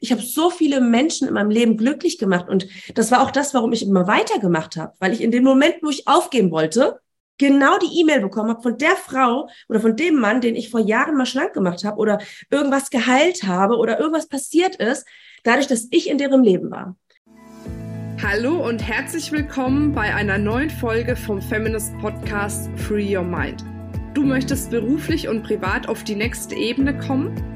Ich habe so viele Menschen in meinem Leben glücklich gemacht und das war auch das, warum ich immer weitergemacht habe, weil ich in dem Moment, wo ich aufgeben wollte, genau die E-Mail bekommen habe von der Frau oder von dem Mann, den ich vor Jahren mal schlank gemacht habe oder irgendwas geheilt habe oder irgendwas passiert ist, dadurch, dass ich in deren Leben war. Hallo und herzlich willkommen bei einer neuen Folge vom Feminist Podcast Free Your Mind. Du möchtest beruflich und privat auf die nächste Ebene kommen?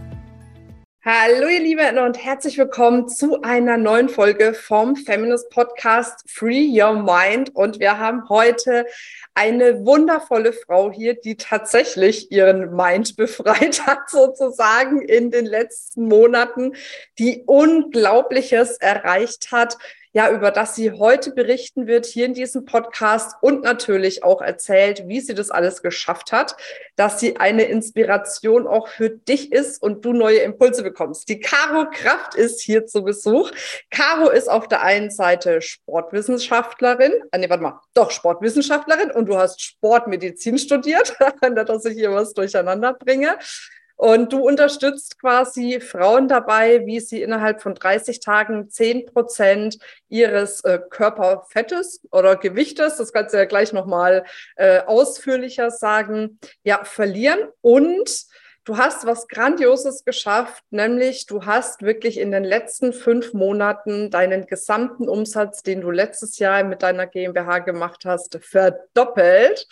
Hallo ihr Lieben und herzlich willkommen zu einer neuen Folge vom Feminist Podcast Free Your Mind. Und wir haben heute eine wundervolle Frau hier, die tatsächlich ihren Mind befreit hat, sozusagen in den letzten Monaten, die Unglaubliches erreicht hat ja, über das sie heute berichten wird hier in diesem Podcast und natürlich auch erzählt, wie sie das alles geschafft hat, dass sie eine Inspiration auch für dich ist und du neue Impulse bekommst. Die Caro Kraft ist hier zu Besuch. Caro ist auf der einen Seite Sportwissenschaftlerin, äh, nee, warte mal, doch Sportwissenschaftlerin und du hast Sportmedizin studiert, dass ich hier was durcheinander bringe. Und du unterstützt quasi Frauen dabei, wie sie innerhalb von 30 Tagen 10 Prozent ihres äh, Körperfettes oder Gewichtes, das kannst du ja gleich nochmal äh, ausführlicher sagen, ja, verlieren. Und du hast was Grandioses geschafft, nämlich du hast wirklich in den letzten fünf Monaten deinen gesamten Umsatz, den du letztes Jahr mit deiner GmbH gemacht hast, verdoppelt.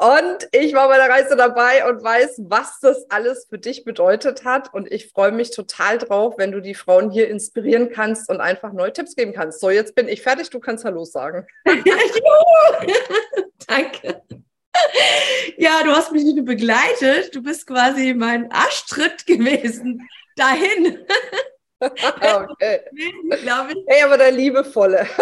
Und ich war bei der Reise dabei und weiß, was das alles für dich bedeutet hat. Und ich freue mich total drauf, wenn du die Frauen hier inspirieren kannst und einfach neue Tipps geben kannst. So, jetzt bin ich fertig. Du kannst Hallo sagen. Danke. Ja, du hast mich nicht nur begleitet, du bist quasi mein Arschtritt gewesen dahin. Okay. Glaube ich. Hey, aber der liebevolle.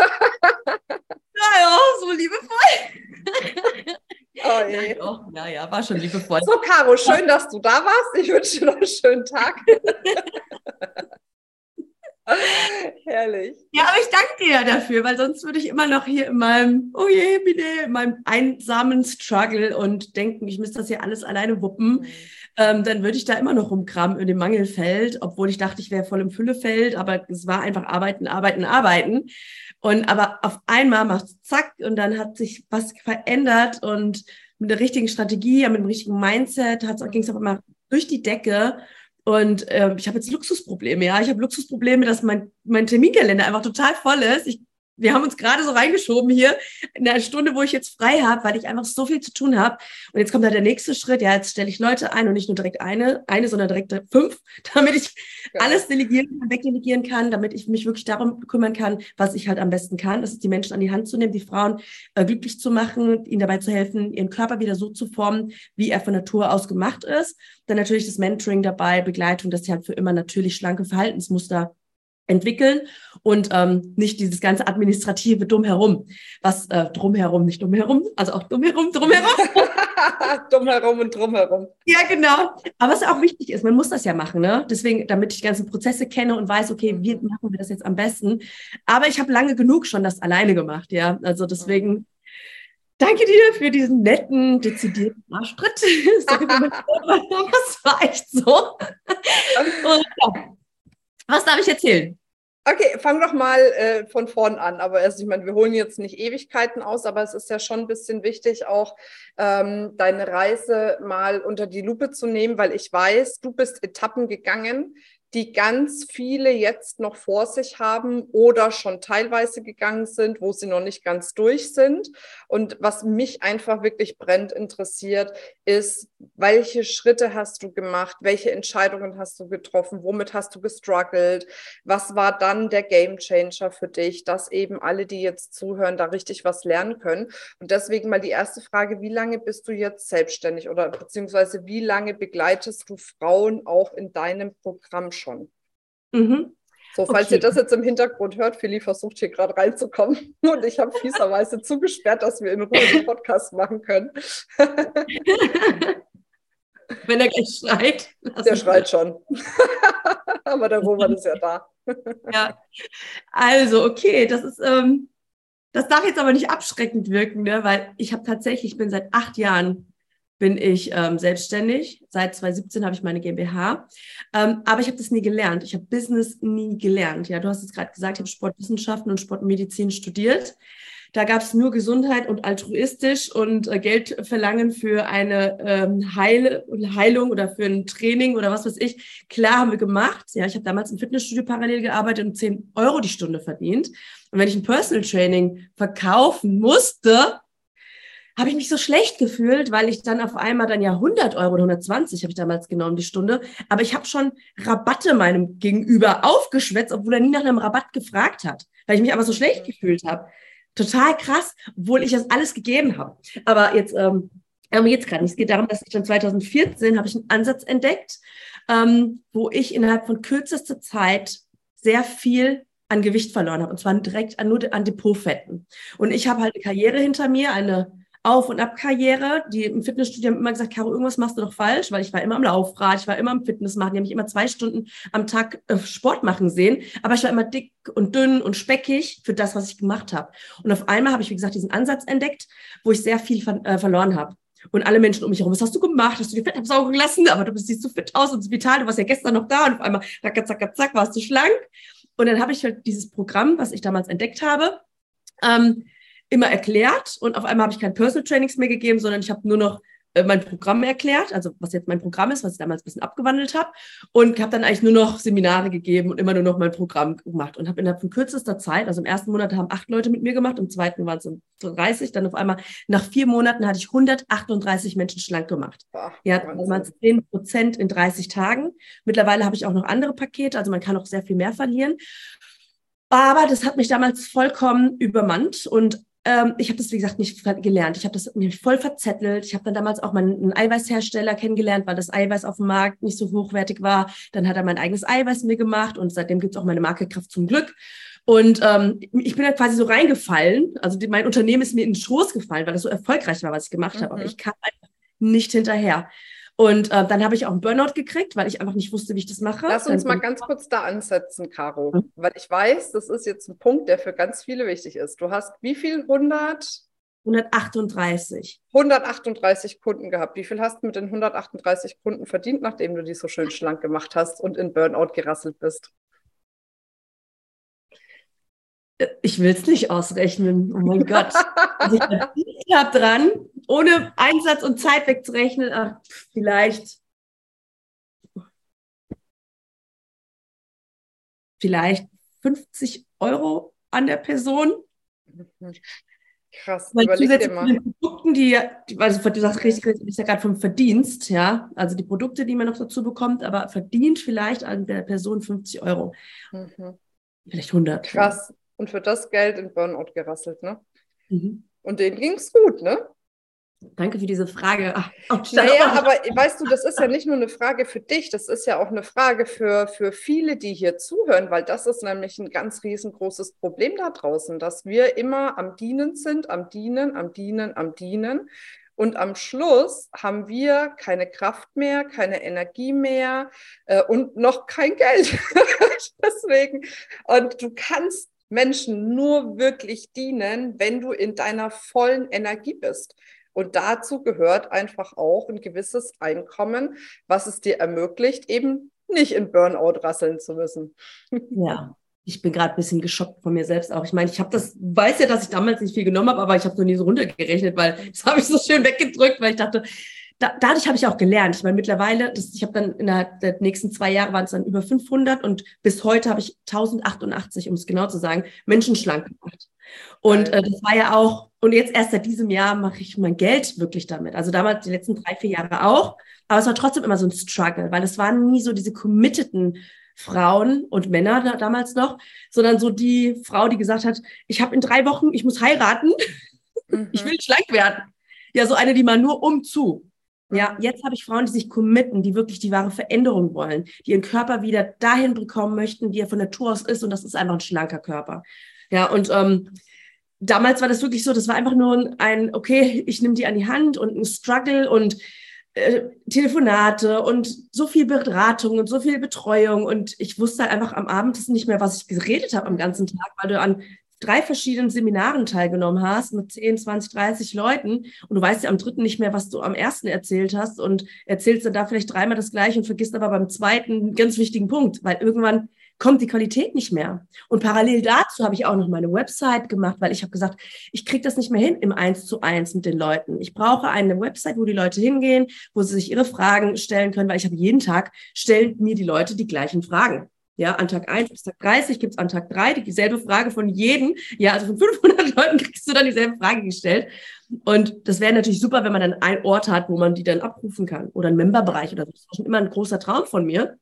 Naja, so liebevoll. Oh je. Ja, ja, ja, war schon liebevoll. So, Caro, schön, dass du da warst. Ich wünsche dir noch einen schönen Tag. Herrlich. Ja, aber ich danke dir ja dafür, weil sonst würde ich immer noch hier in meinem, oh je, bitte, in meinem einsamen Struggle und denken, ich müsste das hier alles alleine wuppen. Mhm. Ähm, dann würde ich da immer noch rumkramen in dem Mangelfeld, obwohl ich dachte, ich wäre voll im Füllefeld, aber es war einfach arbeiten, arbeiten, arbeiten. Und aber auf einmal macht zack und dann hat sich was verändert und mit der richtigen Strategie, mit dem richtigen Mindset ging es auf einmal durch die Decke. Und äh, ich habe jetzt Luxusprobleme, ja. Ich habe Luxusprobleme, dass mein, mein Terminkalender einfach total voll ist. Ich wir haben uns gerade so reingeschoben hier in der Stunde, wo ich jetzt frei habe, weil ich einfach so viel zu tun habe. Und jetzt kommt da der nächste Schritt. Ja, jetzt stelle ich Leute ein und nicht nur direkt eine, eine, sondern direkt fünf, damit ich ja. alles delegieren kann, wegdelegieren kann, damit ich mich wirklich darum kümmern kann, was ich halt am besten kann. Das ist die Menschen an die Hand zu nehmen, die Frauen äh, glücklich zu machen, ihnen dabei zu helfen, ihren Körper wieder so zu formen, wie er von Natur aus gemacht ist. Dann natürlich das Mentoring dabei, Begleitung, dass sie halt für immer natürlich schlanke Verhaltensmuster entwickeln und ähm, nicht dieses ganze administrative Drumherum, was äh, drumherum, nicht drumherum, also auch drumherum, drumherum. drumherum und drumherum. Ja, genau. Aber was auch wichtig ist, man muss das ja machen, ne? Deswegen, damit ich die ganzen Prozesse kenne und weiß, okay, wie machen wir das jetzt am besten. Aber ich habe lange genug schon das alleine gemacht, ja. Also deswegen Danke dir für diesen netten, dezidierten Arschtritt. das war echt so. Und, ja. Was darf ich erzählen? Okay, fang doch mal äh, von vorn an. Aber also, ich meine, wir holen jetzt nicht Ewigkeiten aus, aber es ist ja schon ein bisschen wichtig, auch ähm, deine Reise mal unter die Lupe zu nehmen, weil ich weiß, du bist Etappen gegangen, die ganz viele jetzt noch vor sich haben oder schon teilweise gegangen sind, wo sie noch nicht ganz durch sind. Und was mich einfach wirklich brennend interessiert, ist, welche Schritte hast du gemacht? Welche Entscheidungen hast du getroffen? Womit hast du gestruggelt? Was war dann der Game Changer für dich, dass eben alle, die jetzt zuhören, da richtig was lernen können? Und deswegen mal die erste Frage, wie lange bist du jetzt selbstständig oder beziehungsweise wie lange begleitest du Frauen auch in deinem Programm schon. Mhm. So, falls okay. ihr das jetzt im Hintergrund hört, Philly versucht hier gerade reinzukommen und ich habe fieserweise zugesperrt, dass wir in Ruhe den Podcast machen können. Wenn er gleich schreit. Der schreit schon. Aber der Roman ist ja da. ja. Also, okay, das ist, ähm, das darf jetzt aber nicht abschreckend wirken, ne? weil ich habe tatsächlich, ich bin seit acht Jahren bin ich ähm, selbstständig. Seit 2017 habe ich meine GmbH. Ähm, aber ich habe das nie gelernt. Ich habe Business nie gelernt. Ja, du hast es gerade gesagt, ich habe Sportwissenschaften und Sportmedizin studiert. Da gab es nur Gesundheit und altruistisch und äh, Geld verlangen für eine ähm, Heil Heilung oder für ein Training oder was weiß ich. Klar haben wir gemacht. Ja, ich habe damals im Fitnessstudio parallel gearbeitet und 10 Euro die Stunde verdient. Und wenn ich ein Personal Training verkaufen musste, habe ich mich so schlecht gefühlt, weil ich dann auf einmal dann ja 100 Euro oder 120 habe ich damals genommen die Stunde. Aber ich habe schon Rabatte meinem Gegenüber aufgeschwätzt, obwohl er nie nach einem Rabatt gefragt hat, weil ich mich aber so schlecht gefühlt habe. Total krass, obwohl ich das alles gegeben habe. Aber jetzt, ähm, aber jetzt gerade nicht. Es geht darum, dass ich dann 2014 habe ich einen Ansatz entdeckt, ähm, wo ich innerhalb von kürzester Zeit sehr viel an Gewicht verloren habe. Und zwar direkt an, nur an Depotfetten. Und ich habe halt eine Karriere hinter mir, eine auf- und Ab-Karriere. Die im Fitnessstudio haben immer gesagt, Caro, irgendwas machst du doch falsch, weil ich war immer am Laufrad, ich war immer am Fitness machen, die haben mich immer zwei Stunden am Tag äh, Sport machen sehen, aber ich war immer dick und dünn und speckig für das, was ich gemacht habe. Und auf einmal habe ich, wie gesagt, diesen Ansatz entdeckt, wo ich sehr viel ver äh, verloren habe. Und alle Menschen um mich herum, was hast du gemacht? Hast du die Fett absaugen lassen? Aber du bist siehst so fit aus und so vital. Du warst ja gestern noch da und auf einmal, zack, zack, zack, warst du schlank. Und dann habe ich halt dieses Programm, was ich damals entdeckt habe, ähm, immer erklärt und auf einmal habe ich kein Personal Trainings mehr gegeben, sondern ich habe nur noch äh, mein Programm erklärt, also was jetzt mein Programm ist, was ich damals ein bisschen abgewandelt habe und habe dann eigentlich nur noch Seminare gegeben und immer nur noch mein Programm gemacht und habe innerhalb von kürzester Zeit, also im ersten Monat haben acht Leute mit mir gemacht, im zweiten waren es so 30, dann auf einmal nach vier Monaten hatte ich 138 Menschen schlank gemacht. Boah, ja, damals 10 Prozent in 30 Tagen. Mittlerweile habe ich auch noch andere Pakete, also man kann auch sehr viel mehr verlieren. Aber das hat mich damals vollkommen übermannt und ähm, ich habe das, wie gesagt, nicht gelernt. Ich habe das mir voll verzettelt. Ich habe dann damals auch meinen Eiweißhersteller kennengelernt, weil das Eiweiß auf dem Markt nicht so hochwertig war. Dann hat er mein eigenes Eiweiß mir gemacht und seitdem gibt es auch meine Marke Kraft zum Glück. Und ähm, ich bin da quasi so reingefallen. Also die, mein Unternehmen ist mir in den Schoß gefallen, weil das so erfolgreich war, was ich gemacht mhm. habe. Aber ich kam einfach nicht hinterher. Und äh, dann habe ich auch einen Burnout gekriegt, weil ich einfach nicht wusste, wie ich das mache. Lass uns mal ganz kurz da ansetzen, Caro, mhm. weil ich weiß, das ist jetzt ein Punkt, der für ganz viele wichtig ist. Du hast wie viel? 100? 138. 138 Kunden gehabt. Wie viel hast du mit den 138 Kunden verdient, nachdem du die so schön schlank gemacht hast und in Burnout gerasselt bist? Ich will es nicht ausrechnen. Oh mein Gott. Also ich habe dran, ohne Einsatz und Zeit wegzurechnen, ach, vielleicht, vielleicht 50 Euro an der Person. Krass, Weil zusätzlich zu den Produkten, die, also du sagst richtig, ist ja gerade vom Verdienst, ja, also die Produkte, die man noch dazu bekommt, aber verdient vielleicht an der Person 50 Euro. Mhm. Vielleicht 100. Krass. Und für das Geld in Burnout gerasselt, ne? Mhm. Und denen ging es gut, ne? Danke für diese Frage. Ach, naja, aber weißt du, das ist ja nicht nur eine Frage für dich, das ist ja auch eine Frage für, für viele, die hier zuhören, weil das ist nämlich ein ganz riesengroßes Problem da draußen, dass wir immer am Dienen sind, am Dienen, am Dienen, am Dienen. Und am Schluss haben wir keine Kraft mehr, keine Energie mehr äh, und noch kein Geld. Deswegen, und du kannst Menschen nur wirklich dienen, wenn du in deiner vollen Energie bist. Und dazu gehört einfach auch ein gewisses Einkommen, was es dir ermöglicht, eben nicht in Burnout rasseln zu müssen. Ja, ich bin gerade ein bisschen geschockt von mir selbst auch. Ich meine, ich habe das, weiß ja, dass ich damals nicht viel genommen habe, aber ich habe es noch nie so runtergerechnet, weil das habe ich so schön weggedrückt, weil ich dachte, da, dadurch habe ich auch gelernt. Ich meine, mittlerweile, das, ich habe dann innerhalb der nächsten zwei Jahre waren es dann über 500 und bis heute habe ich 1088, um es genau zu sagen, Menschen schlank gemacht. Und äh, das war ja auch, und jetzt erst seit diesem Jahr mache ich mein Geld wirklich damit. Also damals die letzten drei, vier Jahre auch. Aber es war trotzdem immer so ein Struggle, weil es waren nie so diese committeden Frauen und Männer da, damals noch, sondern so die Frau, die gesagt hat, ich habe in drei Wochen, ich muss heiraten, mhm. ich will schlank werden. Ja, so eine, die man nur umzu. Ja, mhm. jetzt habe ich Frauen, die sich committen, die wirklich die wahre Veränderung wollen, die ihren Körper wieder dahin bekommen möchten, wie er von Natur aus ist. Und das ist einfach ein schlanker Körper. Ja, und ähm, damals war das wirklich so, das war einfach nur ein, okay, ich nehme die an die Hand und ein Struggle und äh, Telefonate und so viel Beratung und so viel Betreuung und ich wusste halt einfach am Abend nicht mehr, was ich geredet habe am ganzen Tag, weil du an drei verschiedenen Seminaren teilgenommen hast mit 10, 20, 30 Leuten und du weißt ja am dritten nicht mehr, was du am ersten erzählt hast und erzählst dann da vielleicht dreimal das gleiche und vergisst aber beim zweiten einen ganz wichtigen Punkt, weil irgendwann kommt die Qualität nicht mehr. Und parallel dazu habe ich auch noch meine Website gemacht, weil ich habe gesagt, ich kriege das nicht mehr hin im Eins zu eins mit den Leuten. Ich brauche eine Website, wo die Leute hingehen, wo sie sich ihre Fragen stellen können, weil ich habe jeden Tag stellen mir die Leute die gleichen Fragen. Ja, an Tag 1 bis Tag 30 gibt's an Tag 3 dieselbe Frage von jedem. Ja, also von 500 Leuten kriegst du dann dieselbe Frage gestellt. Und das wäre natürlich super, wenn man dann einen Ort hat, wo man die dann abrufen kann. Oder einen Memberbereich oder so. Das war schon immer ein großer Traum von mir.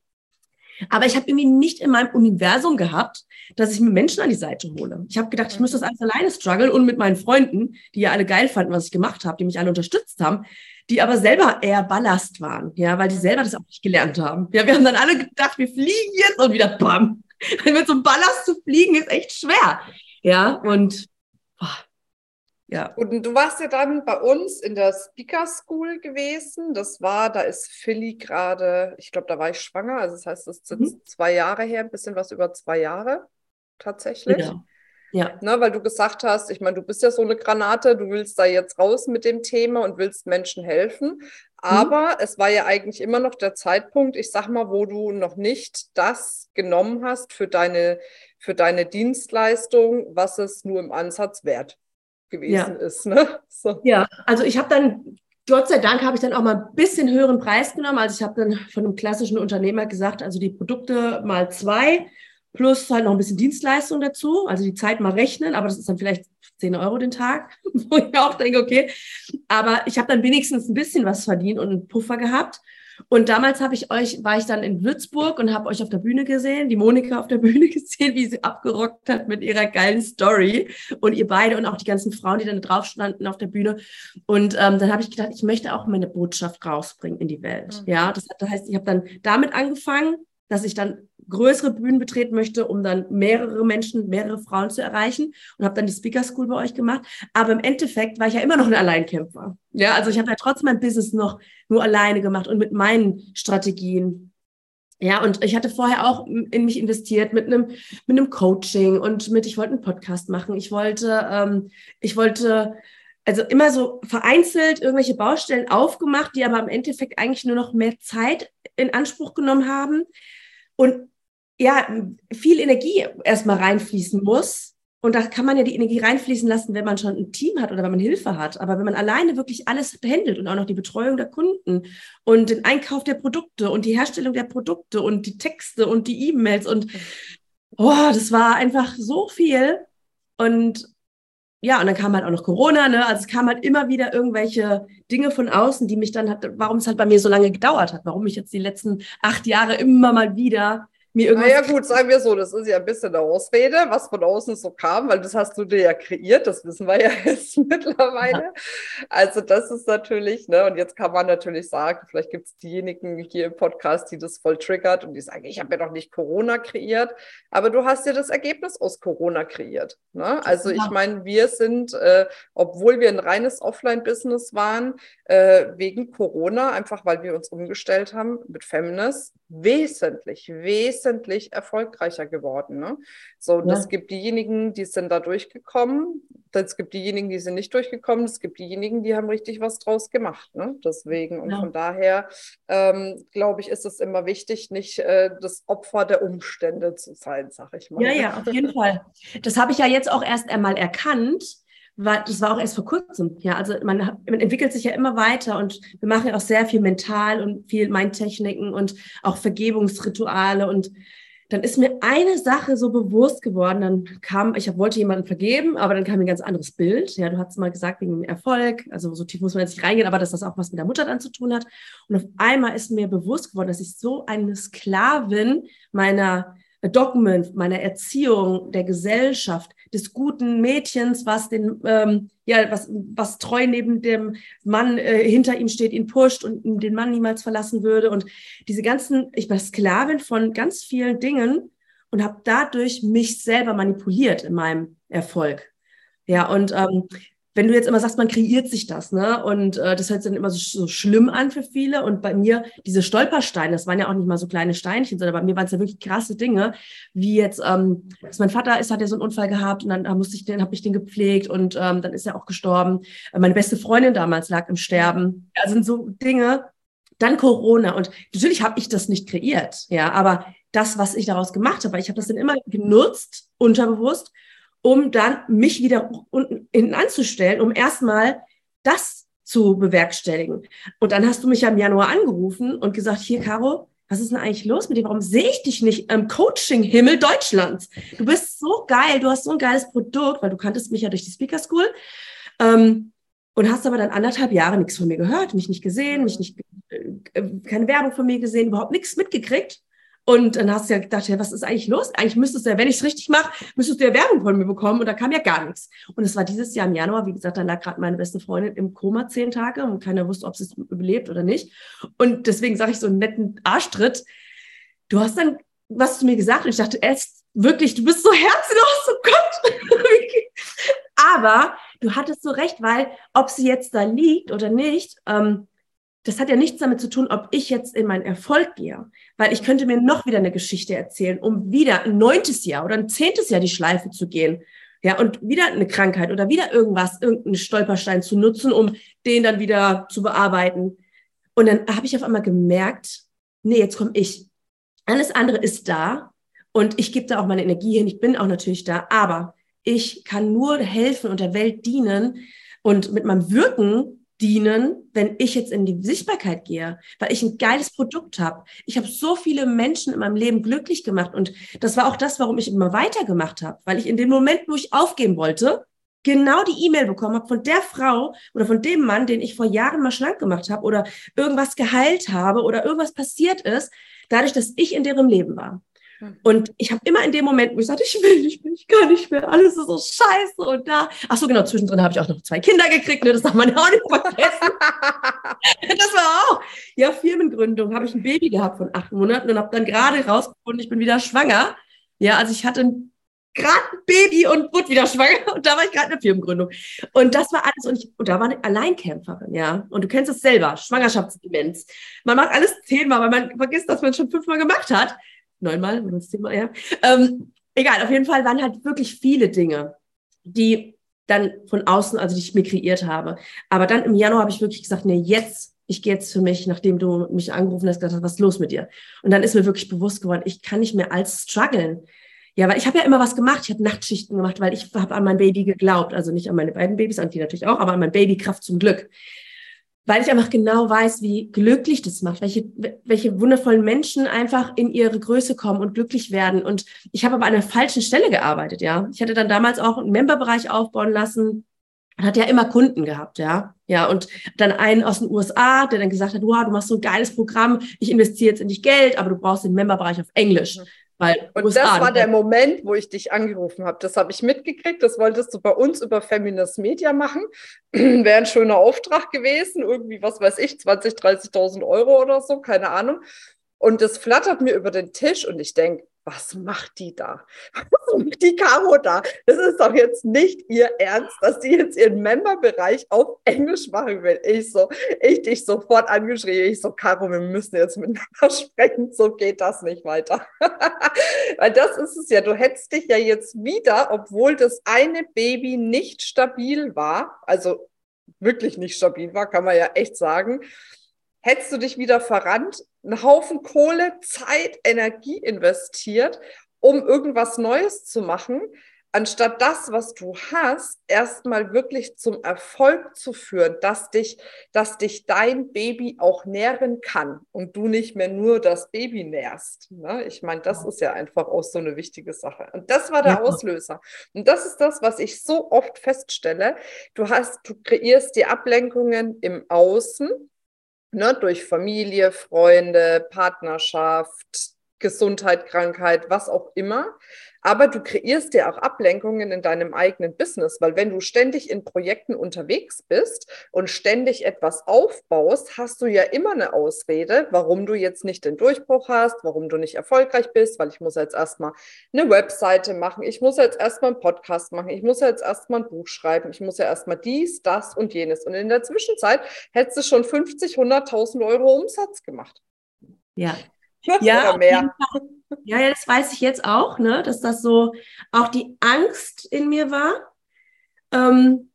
Aber ich habe irgendwie nicht in meinem Universum gehabt, dass ich mir Menschen an die Seite hole. Ich habe gedacht, ich muss das alles alleine strugglen und mit meinen Freunden, die ja alle geil fanden, was ich gemacht habe, die mich alle unterstützt haben, die aber selber eher Ballast waren, ja, weil die selber das auch nicht gelernt haben. Ja, wir haben dann alle gedacht, wir fliegen jetzt und wieder bam. Mit so einem Ballast zu fliegen ist echt schwer. Ja, und boah, ja. Und du warst ja dann bei uns in der Speaker School gewesen. Das war, da ist Philly gerade, ich glaube, da war ich schwanger. Also das heißt, das sind mhm. zwei Jahre her, ein bisschen was über zwei Jahre tatsächlich. Ja. Ja. Ne, weil du gesagt hast, ich meine, du bist ja so eine Granate, du willst da jetzt raus mit dem Thema und willst Menschen helfen. Mhm. Aber mhm. es war ja eigentlich immer noch der Zeitpunkt, ich sag mal, wo du noch nicht das genommen hast für deine, für deine Dienstleistung, was es nur im Ansatz wert gewesen ja. ist. Ne? So. Ja, also ich habe dann, Gott sei Dank, habe ich dann auch mal ein bisschen höheren Preis genommen. Also ich habe dann von einem klassischen Unternehmer gesagt, also die Produkte mal zwei plus halt noch ein bisschen Dienstleistung dazu, also die Zeit mal rechnen, aber das ist dann vielleicht 10 Euro den Tag, wo ich auch denke, okay, aber ich habe dann wenigstens ein bisschen was verdient und einen Puffer gehabt und damals habe ich euch, war ich dann in Würzburg und habe euch auf der Bühne gesehen, die Monika auf der Bühne gesehen, wie sie abgerockt hat mit ihrer geilen Story. Und ihr beide und auch die ganzen Frauen, die dann drauf standen auf der Bühne. Und ähm, dann habe ich gedacht, ich möchte auch meine Botschaft rausbringen in die Welt. Mhm. Ja, das, das heißt, ich habe dann damit angefangen, dass ich dann größere Bühnen betreten möchte, um dann mehrere Menschen, mehrere Frauen zu erreichen und habe dann die Speaker School bei euch gemacht. Aber im Endeffekt war ich ja immer noch ein Alleinkämpfer. Ja, also ich habe ja trotzdem mein Business noch nur alleine gemacht und mit meinen Strategien. Ja, und ich hatte vorher auch in mich investiert mit einem mit einem Coaching und mit ich wollte einen Podcast machen. Ich wollte ähm, ich wollte also immer so vereinzelt irgendwelche Baustellen aufgemacht, die aber im Endeffekt eigentlich nur noch mehr Zeit in Anspruch genommen haben. Und ja, viel Energie erstmal reinfließen muss. Und da kann man ja die Energie reinfließen lassen, wenn man schon ein Team hat oder wenn man Hilfe hat. Aber wenn man alleine wirklich alles handelt und auch noch die Betreuung der Kunden und den Einkauf der Produkte und die Herstellung der Produkte und die Texte und die E-Mails und oh, das war einfach so viel. Und ja, und dann kam halt auch noch Corona, ne? Also es kam halt immer wieder irgendwelche Dinge von außen, die mich dann hat, warum es halt bei mir so lange gedauert hat, warum ich jetzt die letzten acht Jahre immer mal wieder mir irgendwas. Naja, gut, sagen wir so, das ist ja ein bisschen eine Ausrede, was von außen so kam, weil das hast du dir ja kreiert, das wissen wir ja jetzt mittlerweile. Ja. Also, das ist natürlich, ne, und jetzt kann man natürlich sagen, vielleicht gibt es diejenigen hier im Podcast, die das voll triggert und die sagen, ich habe ja doch nicht Corona kreiert, aber du hast ja das Ergebnis aus Corona kreiert. Ne? Also, ich meine, wir sind, äh, obwohl wir ein reines Offline-Business waren, äh, wegen Corona, einfach weil wir uns umgestellt haben mit Feminist, wesentlich, wesentlich erfolgreicher geworden. Ne? So, ja. es gibt diejenigen, die sind da durchgekommen, es gibt diejenigen, die sind nicht durchgekommen, es gibt diejenigen, die haben richtig was draus gemacht. Ne? Deswegen und ja. von daher ähm, glaube ich, ist es immer wichtig, nicht äh, das Opfer der Umstände zu sein, sag ich mal. Ja, ja, auf jeden Fall. Das habe ich ja jetzt auch erst einmal erkannt war, das war auch erst vor kurzem. Ja, also man, man, entwickelt sich ja immer weiter und wir machen ja auch sehr viel mental und viel Mindtechniken und auch Vergebungsrituale und dann ist mir eine Sache so bewusst geworden, dann kam, ich wollte jemanden vergeben, aber dann kam ein ganz anderes Bild. Ja, du hast mal gesagt, wegen Erfolg, also so tief muss man jetzt nicht reingehen, aber dass das auch was mit der Mutter dann zu tun hat. Und auf einmal ist mir bewusst geworden, dass ich so eine Sklavin meiner Dogmen, meiner Erziehung, der Gesellschaft, des guten Mädchens, was den, ähm, ja, was, was treu neben dem Mann äh, hinter ihm steht, ihn pusht und den Mann niemals verlassen würde. Und diese ganzen, ich war Sklavin von ganz vielen Dingen und habe dadurch mich selber manipuliert in meinem Erfolg. Ja, und ähm, wenn du jetzt immer sagst, man kreiert sich das, ne? Und äh, das hört sich dann immer so, so schlimm an für viele. Und bei mir, diese Stolpersteine, das waren ja auch nicht mal so kleine Steinchen, sondern bei mir waren es ja wirklich krasse Dinge, wie jetzt, ähm, dass mein Vater ist, hat ja so einen Unfall gehabt und dann da musste ich den, habe ich den gepflegt und ähm, dann ist er auch gestorben. Meine beste Freundin damals lag im Sterben. Also sind so Dinge. Dann Corona. Und natürlich habe ich das nicht kreiert, ja, aber das, was ich daraus gemacht habe, ich habe das dann immer genutzt, unterbewusst, um dann mich wieder unten hinten anzustellen, um erstmal das zu bewerkstelligen. Und dann hast du mich ja im Januar angerufen und gesagt, hier, Caro, was ist denn eigentlich los mit dir? Warum sehe ich dich nicht im Coaching-Himmel Deutschlands? Du bist so geil, du hast so ein geiles Produkt, weil du kanntest mich ja durch die Speaker School. Ähm, und hast aber dann anderthalb Jahre nichts von mir gehört, mich nicht gesehen, mich nicht, äh, keine Werbung von mir gesehen, überhaupt nichts mitgekriegt. Und dann hast du ja gedacht, ja, was ist eigentlich los? Eigentlich müsstest du ja, wenn ich es richtig mache, müsstest du ja Werbung von mir bekommen. Und da kam ja gar nichts. Und es war dieses Jahr im Januar, wie gesagt, da lag gerade meine beste Freundin im Koma zehn Tage und keiner wusste, ob sie es überlebt oder nicht. Und deswegen sage ich so einen netten Arschtritt. Du hast dann was zu mir gesagt und ich dachte, es wirklich, du bist so herzlos, oh Gott. Aber du hattest so recht, weil ob sie jetzt da liegt oder nicht, ähm, das hat ja nichts damit zu tun, ob ich jetzt in meinen Erfolg gehe, weil ich könnte mir noch wieder eine Geschichte erzählen, um wieder ein neuntes Jahr oder ein zehntes Jahr die Schleife zu gehen. Ja, und wieder eine Krankheit oder wieder irgendwas, irgendeinen Stolperstein zu nutzen, um den dann wieder zu bearbeiten. Und dann habe ich auf einmal gemerkt, nee, jetzt komme ich. Alles andere ist da und ich gebe da auch meine Energie hin. Ich bin auch natürlich da, aber ich kann nur helfen und der Welt dienen und mit meinem Wirken dienen, wenn ich jetzt in die Sichtbarkeit gehe, weil ich ein geiles Produkt habe. Ich habe so viele Menschen in meinem Leben glücklich gemacht und das war auch das, warum ich immer weitergemacht habe, weil ich in dem Moment, wo ich aufgeben wollte, genau die E-Mail bekommen habe von der Frau oder von dem Mann, den ich vor Jahren mal schlank gemacht habe oder irgendwas geheilt habe oder irgendwas passiert ist, dadurch, dass ich in deren Leben war. Mhm. Und ich habe immer in dem Moment, wo ich sagte, ich will nicht mehr, ich kann nicht mehr, alles ist so scheiße und da. Ach so, genau, zwischendrin habe ich auch noch zwei Kinder gekriegt, ne, das darf man ja auch nicht vergessen. das war auch. Ja, Firmengründung, habe ich ein Baby gehabt von acht Monaten und habe dann gerade rausgefunden, ich bin wieder schwanger. Ja, also ich hatte gerade ein Baby und wurde wieder schwanger und da war ich gerade in der Firmengründung. Und das war alles und, ich, und da war eine Alleinkämpferin, ja. Und du kennst es selber, Schwangerschaftsdemenz. Man macht alles zehnmal, weil man vergisst, dass man es schon fünfmal gemacht hat neunmal, das Thema, ja. Ähm, egal, auf jeden Fall waren halt wirklich viele Dinge, die dann von außen, also die ich mir kreiert habe. Aber dann im Januar habe ich wirklich gesagt, nee, jetzt, ich gehe jetzt für mich, nachdem du mich angerufen hast, gesagt was ist los mit dir? Und dann ist mir wirklich bewusst geworden, ich kann nicht mehr als strugglen. Ja, weil ich habe ja immer was gemacht. Ich habe Nachtschichten gemacht, weil ich habe an mein Baby geglaubt. Also nicht an meine beiden Babys, an die natürlich auch, aber an mein Baby Kraft zum Glück weil ich einfach genau weiß, wie glücklich das macht, welche, welche wundervollen Menschen einfach in ihre Größe kommen und glücklich werden. Und ich habe aber an der falschen Stelle gearbeitet, ja. Ich hatte dann damals auch einen Memberbereich aufbauen lassen und hatte ja immer Kunden gehabt, ja. Ja, und dann einen aus den USA, der dann gesagt hat, wow, du machst so ein geiles Programm, ich investiere jetzt in dich Geld, aber du brauchst den Memberbereich auf Englisch. Weil und USA, das war der Moment, wo ich dich angerufen habe. Das habe ich mitgekriegt. Das wolltest du bei uns über Feminist Media machen. Wäre ein schöner Auftrag gewesen. Irgendwie, was weiß ich, 20, 30.000 Euro oder so, keine Ahnung. Und das flattert mir über den Tisch und ich denke, was macht die da? Was macht die Caro da? Das ist doch jetzt nicht ihr Ernst, dass die jetzt ihren Memberbereich auf Englisch machen will. Ich so, ich dich sofort angeschrieben. Ich so, Caro, wir müssen jetzt miteinander sprechen. So geht das nicht weiter. Weil das ist es ja. Du hättest dich ja jetzt wieder, obwohl das eine Baby nicht stabil war, also wirklich nicht stabil war, kann man ja echt sagen, hättest du dich wieder verrannt, einen Haufen Kohle, Zeit, Energie investiert, um irgendwas Neues zu machen, anstatt das, was du hast, erstmal wirklich zum Erfolg zu führen, dass dich, dass dich dein Baby auch nähren kann und du nicht mehr nur das Baby nährst. Ne? Ich meine, das ist ja einfach auch so eine wichtige Sache. Und das war der ja. Auslöser. Und das ist das, was ich so oft feststelle. Du hast, du kreierst die Ablenkungen im Außen, ne, durch Familie, Freunde, Partnerschaft, Gesundheit, Krankheit, was auch immer. Aber du kreierst dir auch Ablenkungen in deinem eigenen Business, weil wenn du ständig in Projekten unterwegs bist und ständig etwas aufbaust, hast du ja immer eine Ausrede, warum du jetzt nicht den Durchbruch hast, warum du nicht erfolgreich bist, weil ich muss jetzt erstmal eine Webseite machen, ich muss jetzt erstmal einen Podcast machen, ich muss jetzt erstmal ein Buch schreiben, ich muss ja erstmal dies, das und jenes. Und in der Zwischenzeit hättest du schon 50, 100.000 Euro Umsatz gemacht. Ja, ja, oder mehr. Ja, ja, das weiß ich jetzt auch, ne, dass das so auch die Angst in mir war, ähm,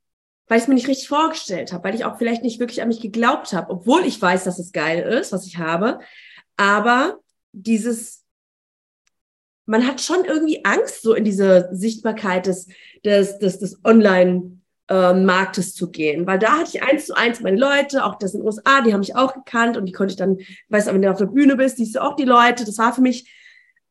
weil ich es mir nicht richtig vorgestellt habe, weil ich auch vielleicht nicht wirklich an mich geglaubt habe, obwohl ich weiß, dass es geil ist, was ich habe. Aber dieses, man hat schon irgendwie Angst so in diese Sichtbarkeit des, des, des, des Online- ähm, Marktes zu gehen, weil da hatte ich eins zu eins meine Leute, auch das in den USA, die haben mich auch gekannt und die konnte ich dann, weißt du, wenn du auf der Bühne bist, siehst du auch die Leute. Das war für mich,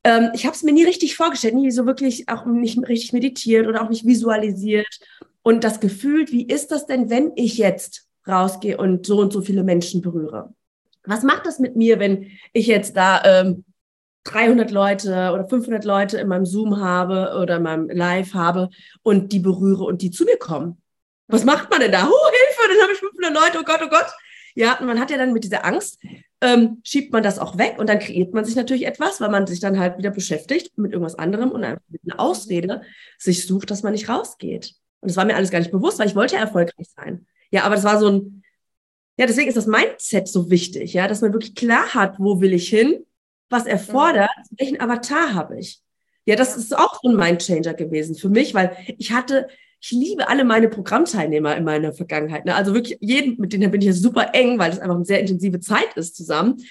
ähm, ich habe es mir nie richtig vorgestellt, nie so wirklich auch nicht richtig meditiert oder auch nicht visualisiert und das Gefühl, wie ist das denn, wenn ich jetzt rausgehe und so und so viele Menschen berühre? Was macht das mit mir, wenn ich jetzt da ähm, 300 Leute oder 500 Leute in meinem Zoom habe oder in meinem Live habe und die berühre und die zu mir kommen? Was macht man denn da? Oh, Hilfe, dann habe ich 500 Leute, oh Gott, oh Gott. Ja, und man hat ja dann mit dieser Angst, ähm, schiebt man das auch weg und dann kreiert man sich natürlich etwas, weil man sich dann halt wieder beschäftigt mit irgendwas anderem und einfach mit einer Ausrede sich sucht, dass man nicht rausgeht. Und das war mir alles gar nicht bewusst, weil ich wollte ja erfolgreich sein. Ja, aber das war so ein, ja, deswegen ist das Mindset so wichtig, ja, dass man wirklich klar hat, wo will ich hin, was erfordert, welchen Avatar habe ich. Ja, das ist auch so ein Mindchanger gewesen für mich, weil ich hatte ich liebe alle meine Programmteilnehmer in meiner Vergangenheit. Ne? Also wirklich jeden, mit denen bin ich ja super eng, weil es einfach eine sehr intensive Zeit ist zusammen.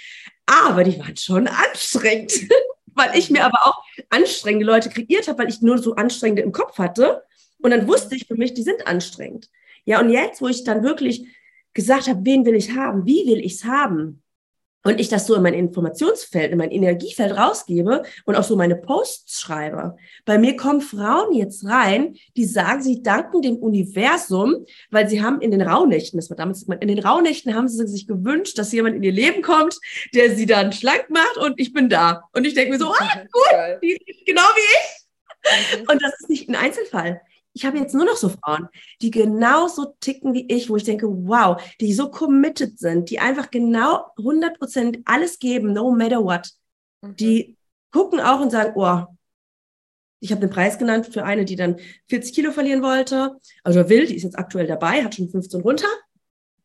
Aber die waren schon anstrengend, weil ich mir aber auch anstrengende Leute kreiert habe, weil ich nur so anstrengende im Kopf hatte. Und dann wusste ich für mich, die sind anstrengend. Ja, und jetzt, wo ich dann wirklich gesagt habe, wen will ich haben, wie will ich es haben, und ich das so in mein Informationsfeld, in mein Energiefeld rausgebe und auch so meine Posts schreibe. Bei mir kommen Frauen jetzt rein, die sagen, sie danken dem Universum, weil sie haben in den Rauhnächten, das war damals, in den Rauhnächten haben sie sich gewünscht, dass jemand in ihr Leben kommt, der sie dann schlank macht und ich bin da. Und ich denke mir so, ah, gut, die genau wie ich. Und das ist nicht ein Einzelfall ich habe jetzt nur noch so Frauen, die genauso ticken wie ich, wo ich denke, wow, die so committed sind, die einfach genau 100 Prozent alles geben, no matter what. Mhm. Die gucken auch und sagen, oh, ich habe den Preis genannt für eine, die dann 40 Kilo verlieren wollte, also will, die ist jetzt aktuell dabei, hat schon 15 runter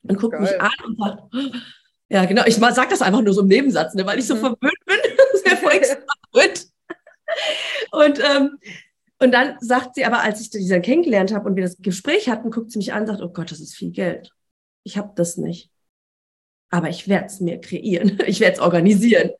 und guckt Geil. mich an und sagt, ja, genau, ich sage das einfach nur so im Nebensatz, ne, weil ich so mhm. verwöhnt bin, sehr verwöhnt. Und ähm, und dann sagt sie aber, als ich die dann kennengelernt habe und wir das Gespräch hatten, guckt sie mich an und sagt, oh Gott, das ist viel Geld. Ich habe das nicht. Aber ich werde es mir kreieren. Ich werde es organisieren.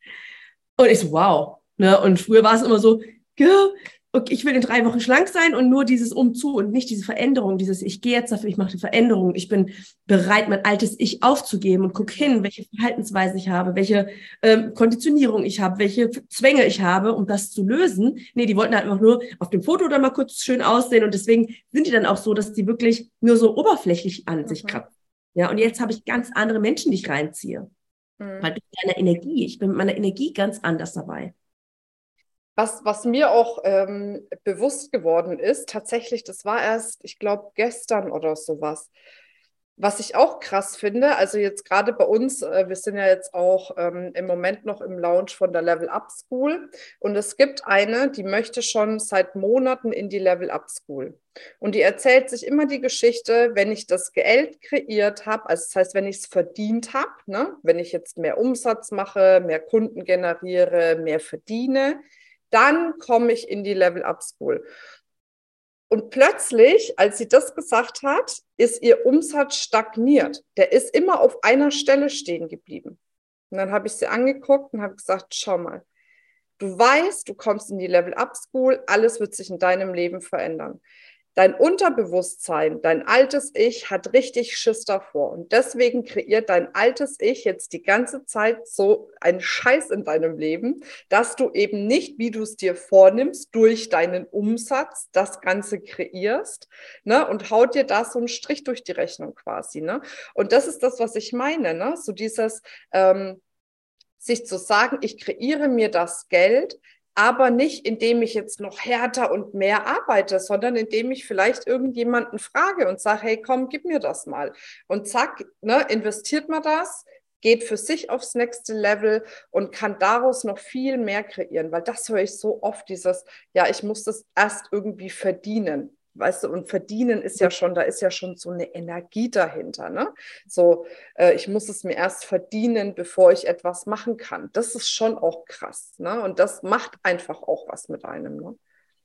Und ich so, wow. Ne? Und früher war es immer so, ja, okay, ich will in drei Wochen schlank sein und nur dieses Umzu und nicht diese Veränderung, dieses Ich gehe jetzt dafür, ich mache die Veränderung, ich bin bereit, mein altes Ich aufzugeben und guck hin, welche Verhaltensweisen ich habe, welche ähm, Konditionierung ich habe, welche Zwänge ich habe, um das zu lösen. Nee, die wollten halt einfach nur auf dem Foto dann mal kurz schön aussehen und deswegen sind die dann auch so, dass die wirklich nur so oberflächlich an mhm. sich kratzen. Ja, und jetzt habe ich ganz andere Menschen, die ich reinziehe. Mhm. Weil durch meine Energie, ich bin mit meiner Energie ganz anders dabei. Was, was mir auch ähm, bewusst geworden ist, tatsächlich, das war erst, ich glaube, gestern oder sowas. Was ich auch krass finde, also jetzt gerade bei uns, äh, wir sind ja jetzt auch ähm, im Moment noch im Launch von der Level Up School und es gibt eine, die möchte schon seit Monaten in die Level Up School. Und die erzählt sich immer die Geschichte, wenn ich das Geld kreiert habe, also das heißt, wenn ich es verdient habe, ne, wenn ich jetzt mehr Umsatz mache, mehr Kunden generiere, mehr verdiene, dann komme ich in die Level Up School. Und plötzlich, als sie das gesagt hat, ist ihr Umsatz stagniert. Der ist immer auf einer Stelle stehen geblieben. Und dann habe ich sie angeguckt und habe gesagt, schau mal, du weißt, du kommst in die Level Up School, alles wird sich in deinem Leben verändern. Dein Unterbewusstsein, dein altes Ich hat richtig Schiss davor. Und deswegen kreiert dein altes Ich jetzt die ganze Zeit so einen Scheiß in deinem Leben, dass du eben nicht, wie du es dir vornimmst, durch deinen Umsatz das Ganze kreierst ne, und haut dir da so einen Strich durch die Rechnung quasi. Ne? Und das ist das, was ich meine. Ne? So dieses, ähm, sich zu sagen, ich kreiere mir das Geld, aber nicht indem ich jetzt noch härter und mehr arbeite, sondern indem ich vielleicht irgendjemanden frage und sage, hey, komm, gib mir das mal. Und zack, ne, investiert man das, geht für sich aufs nächste Level und kann daraus noch viel mehr kreieren, weil das höre ich so oft, dieses, ja, ich muss das erst irgendwie verdienen weißt du, und verdienen ist ja schon, da ist ja schon so eine Energie dahinter, ne? So, äh, ich muss es mir erst verdienen, bevor ich etwas machen kann. Das ist schon auch krass, ne? Und das macht einfach auch was mit einem, ne?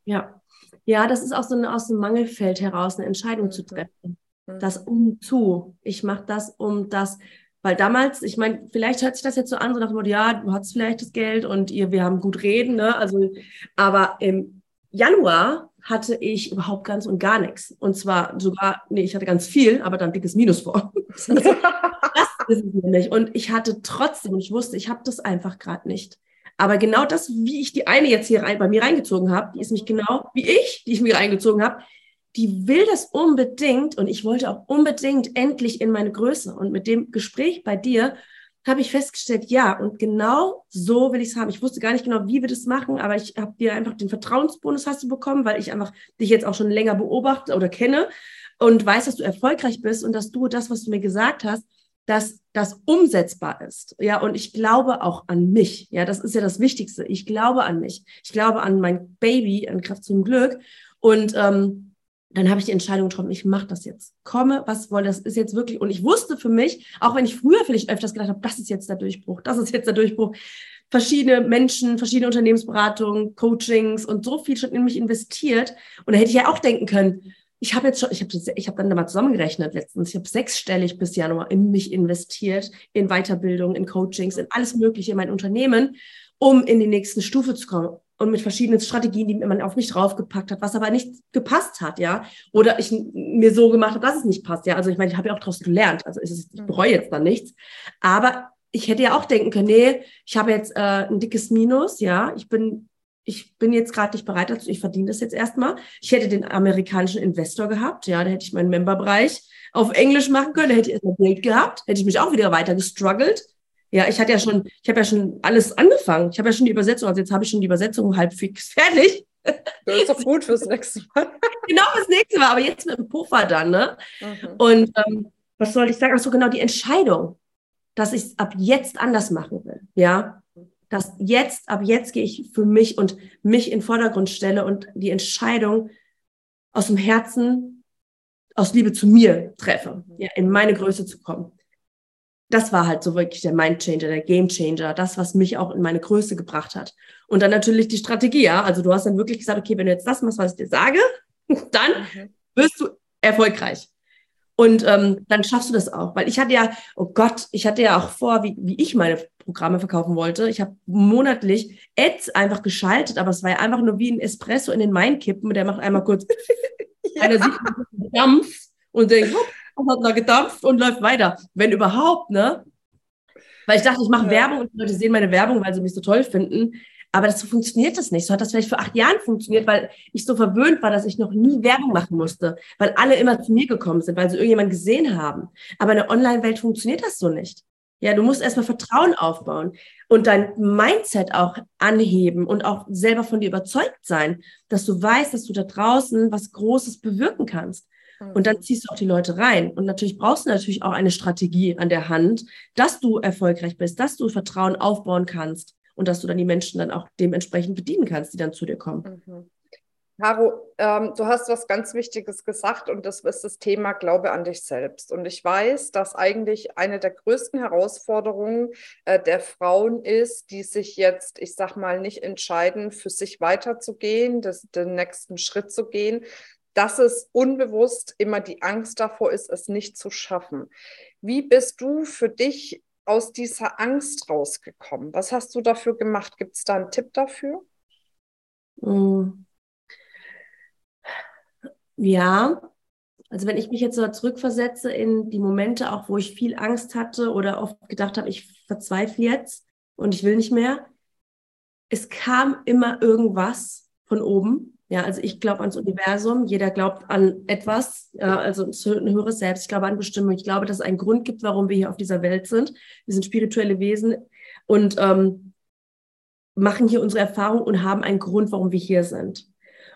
Ja, ja, das ist auch so eine, aus dem Mangelfeld heraus eine Entscheidung mhm. zu treffen. Mhm. Das um zu. Ich mache das um das, weil damals, ich meine, vielleicht hört sich das jetzt so an, so nach dem Motto, ja, du hast vielleicht das Geld und ihr, wir haben gut reden, ne? Also, aber im Januar hatte ich überhaupt ganz und gar nichts. Und zwar sogar, nee, ich hatte ganz viel, aber dann dickes Minus vor. das ist es nämlich. Und ich hatte trotzdem, ich wusste, ich habe das einfach gerade nicht. Aber genau das, wie ich die eine jetzt hier rein, bei mir reingezogen habe, die ist mich genau wie ich, die ich mir reingezogen habe, die will das unbedingt und ich wollte auch unbedingt endlich in meine Größe. Und mit dem Gespräch bei dir habe ich festgestellt, ja, und genau so will ich es haben. Ich wusste gar nicht genau, wie wir das machen, aber ich habe dir einfach den Vertrauensbonus hast du bekommen, weil ich einfach dich jetzt auch schon länger beobachte oder kenne und weiß, dass du erfolgreich bist und dass du das, was du mir gesagt hast, dass das umsetzbar ist. Ja, und ich glaube auch an mich. Ja, das ist ja das Wichtigste. Ich glaube an mich. Ich glaube an mein Baby, an Kraft zum Glück. Und ähm, dann habe ich die Entscheidung getroffen, ich mache das jetzt. Komme, was wolle, das ist jetzt wirklich. Und ich wusste für mich, auch wenn ich früher vielleicht öfters gedacht habe, das ist jetzt der Durchbruch, das ist jetzt der Durchbruch, verschiedene Menschen, verschiedene Unternehmensberatungen, Coachings und so viel schon in mich investiert. Und da hätte ich ja auch denken können, ich habe jetzt schon, ich habe ich hab dann da mal zusammengerechnet letztens, ich habe sechsstellig bis Januar in mich investiert, in Weiterbildung, in Coachings, in alles Mögliche, in mein Unternehmen, um in die nächste Stufe zu kommen und mit verschiedenen Strategien, die man auf mich draufgepackt hat, was aber nicht gepasst hat, ja. Oder ich mir so gemacht habe, dass es nicht passt, ja. Also ich meine, ich habe ja auch daraus gelernt. Also es, ich mhm. bereue jetzt dann nichts. Aber ich hätte ja auch denken können, nee, ich habe jetzt äh, ein dickes Minus, ja. Ich bin, ich bin jetzt gerade nicht bereit dazu, ich verdiene das jetzt erstmal. Ich hätte den amerikanischen Investor gehabt, ja, da hätte ich meinen Memberbereich auf Englisch machen können, da hätte ich erstmal Geld gehabt, hätte ich mich auch wieder weiter gestruggelt. Ja, ich hatte ja schon, ich habe ja schon alles angefangen. Ich habe ja schon die Übersetzung, also jetzt habe ich schon die Übersetzung halb fix fertig. Das ist doch gut fürs nächste Mal. genau fürs nächste Mal, aber jetzt mit dem Puffer dann, ne? Mhm. Und ähm, was soll ich sagen? Ach so, genau, die Entscheidung, dass ich es ab jetzt anders machen will, ja? Dass jetzt, ab jetzt gehe ich für mich und mich in den Vordergrund stelle und die Entscheidung aus dem Herzen, aus Liebe zu mir treffe, mhm. ja, in meine Größe zu kommen das war halt so wirklich der Mindchanger, der Gamechanger, das, was mich auch in meine Größe gebracht hat. Und dann natürlich die Strategie, ja. Also du hast dann wirklich gesagt, okay, wenn du jetzt das machst, was ich dir sage, dann mhm. wirst du erfolgreich. Und ähm, dann schaffst du das auch. Weil ich hatte ja, oh Gott, ich hatte ja auch vor, wie, wie ich meine Programme verkaufen wollte. Ich habe monatlich Ads einfach geschaltet, aber es war ja einfach nur wie ein Espresso in den Main kippen. Der macht einmal kurz, ja. einer sieht Dampf und denkt, hopp, hat da gedampft und läuft weiter. Wenn überhaupt, ne? Weil ich dachte, ich mache ja. Werbung und die Leute sehen meine Werbung, weil sie mich so toll finden. Aber das so funktioniert das nicht. So hat das vielleicht vor acht Jahren funktioniert, weil ich so verwöhnt war, dass ich noch nie Werbung machen musste, weil alle immer zu mir gekommen sind, weil sie irgendjemand gesehen haben. Aber in der Online-Welt funktioniert das so nicht. Ja, du musst erstmal Vertrauen aufbauen und dein Mindset auch anheben und auch selber von dir überzeugt sein, dass du weißt, dass du da draußen was Großes bewirken kannst. Und dann mhm. ziehst du auch die Leute rein. Und natürlich brauchst du natürlich auch eine Strategie an der Hand, dass du erfolgreich bist, dass du Vertrauen aufbauen kannst und dass du dann die Menschen dann auch dementsprechend bedienen kannst, die dann zu dir kommen. Mhm. Caro, ähm, du hast was ganz Wichtiges gesagt und das ist das Thema Glaube an dich selbst. Und ich weiß, dass eigentlich eine der größten Herausforderungen äh, der Frauen ist, die sich jetzt, ich sag mal, nicht entscheiden, für sich weiterzugehen, das, den nächsten Schritt zu gehen, dass es unbewusst immer die Angst davor ist, es nicht zu schaffen. Wie bist du für dich aus dieser Angst rausgekommen? Was hast du dafür gemacht? Gibt es da einen Tipp dafür? Hm. Ja, also wenn ich mich jetzt so zurückversetze in die Momente, auch wo ich viel Angst hatte oder oft gedacht habe, ich verzweifle jetzt und ich will nicht mehr, es kam immer irgendwas von oben ja, also ich glaube ans Universum, jeder glaubt an etwas, ja, also ein höheres Selbst. Ich glaube an Bestimmung. Ich glaube, dass es einen Grund gibt, warum wir hier auf dieser Welt sind. Wir sind spirituelle Wesen und ähm, machen hier unsere Erfahrung und haben einen Grund, warum wir hier sind.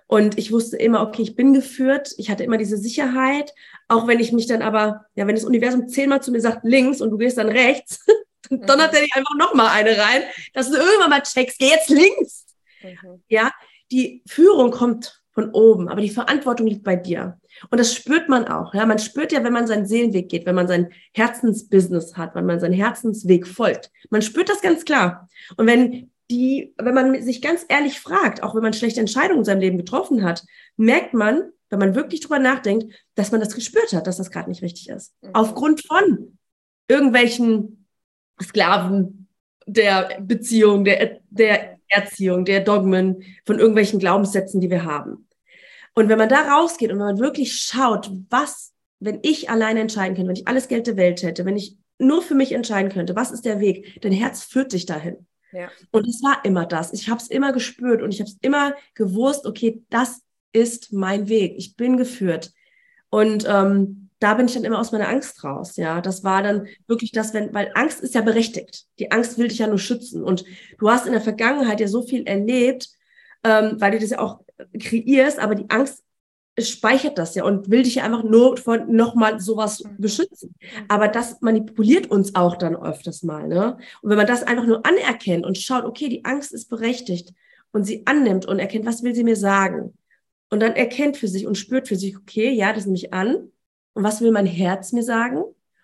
Und ich wusste immer, okay, ich bin geführt, ich hatte immer diese Sicherheit, auch wenn ich mich dann aber, ja, wenn das Universum zehnmal zu mir sagt links und du gehst dann rechts, dann mhm. donnert er dich einfach nochmal eine rein, dass du irgendwann mal checkst, geh jetzt links. Mhm. Ja, die Führung kommt von oben, aber die Verantwortung liegt bei dir. Und das spürt man auch. Ja, man spürt ja, wenn man seinen Seelenweg geht, wenn man sein Herzensbusiness hat, wenn man seinen Herzensweg folgt. Man spürt das ganz klar. Und wenn die, wenn man sich ganz ehrlich fragt, auch wenn man schlechte Entscheidungen in seinem Leben getroffen hat, merkt man, wenn man wirklich drüber nachdenkt, dass man das gespürt hat, dass das gerade nicht richtig ist. Mhm. Aufgrund von irgendwelchen Sklaven der Beziehung, der, der Erziehung, der Dogmen, von irgendwelchen Glaubenssätzen, die wir haben. Und wenn man da rausgeht und wenn man wirklich schaut, was, wenn ich alleine entscheiden könnte, wenn ich alles Geld der Welt hätte, wenn ich nur für mich entscheiden könnte, was ist der Weg? Dein Herz führt dich dahin. Ja. Und es war immer das. Ich habe es immer gespürt und ich habe es immer gewusst, okay, das ist mein Weg. Ich bin geführt. Und ähm, da bin ich dann immer aus meiner Angst raus. Ja, das war dann wirklich das, wenn, weil Angst ist ja berechtigt. Die Angst will dich ja nur schützen. Und du hast in der Vergangenheit ja so viel erlebt, ähm, weil du das ja auch kreierst, aber die Angst speichert das ja und will dich ja einfach nur von nochmal sowas mhm. beschützen. Mhm. Aber das manipuliert uns auch dann öfters mal. Ne? Und wenn man das einfach nur anerkennt und schaut, okay, die Angst ist berechtigt und sie annimmt und erkennt, was will sie mir sagen? Und dann erkennt für sich und spürt für sich, okay, ja, das nehme ich an. Und was will mein Herz mir sagen?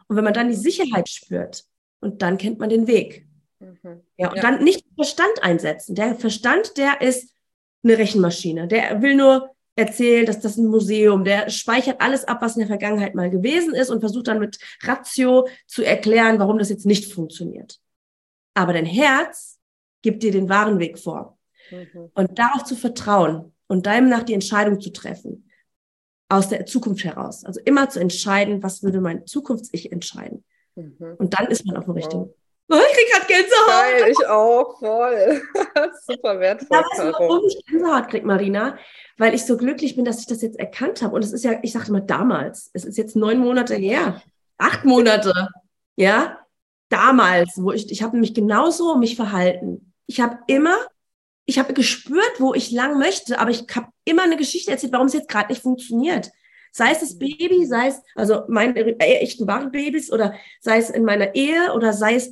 Und wenn man dann die Sicherheit spürt und dann kennt man den Weg. Mhm. Ja, und ja. dann nicht Verstand einsetzen. Der Verstand, der ist eine Rechenmaschine. Der will nur erzählen, dass das ein Museum, der speichert alles ab, was in der Vergangenheit mal gewesen ist und versucht dann mit Ratio zu erklären, warum das jetzt nicht funktioniert. Aber dein Herz gibt dir den wahren Weg vor. Mhm. Und darauf zu vertrauen und deinem nach die Entscheidung zu treffen, aus der Zukunft heraus. Also immer zu entscheiden, was würde mein Zukunfts-Ich entscheiden. Mhm. Und dann ist man auf dem richtigen. Wow. Oh, ich krieg grad Gänsehaut. Geil, ich auch, voll. Super wertvoll. Ja, weißt du, warum ich Gänsehaut krieg, Marina? Weil ich so glücklich bin, dass ich das jetzt erkannt habe. Und es ist ja, ich sagte mal damals, es ist jetzt neun Monate her, acht Monate, ja, damals, wo ich, ich habe nämlich genauso mich verhalten. Ich habe immer, ich habe gespürt, wo ich lang möchte, aber ich habe immer eine Geschichte erzählt, warum es jetzt gerade nicht funktioniert. Sei es das Baby, sei es, also meine äh, echten wahren Babys oder sei es in meiner Ehe oder sei es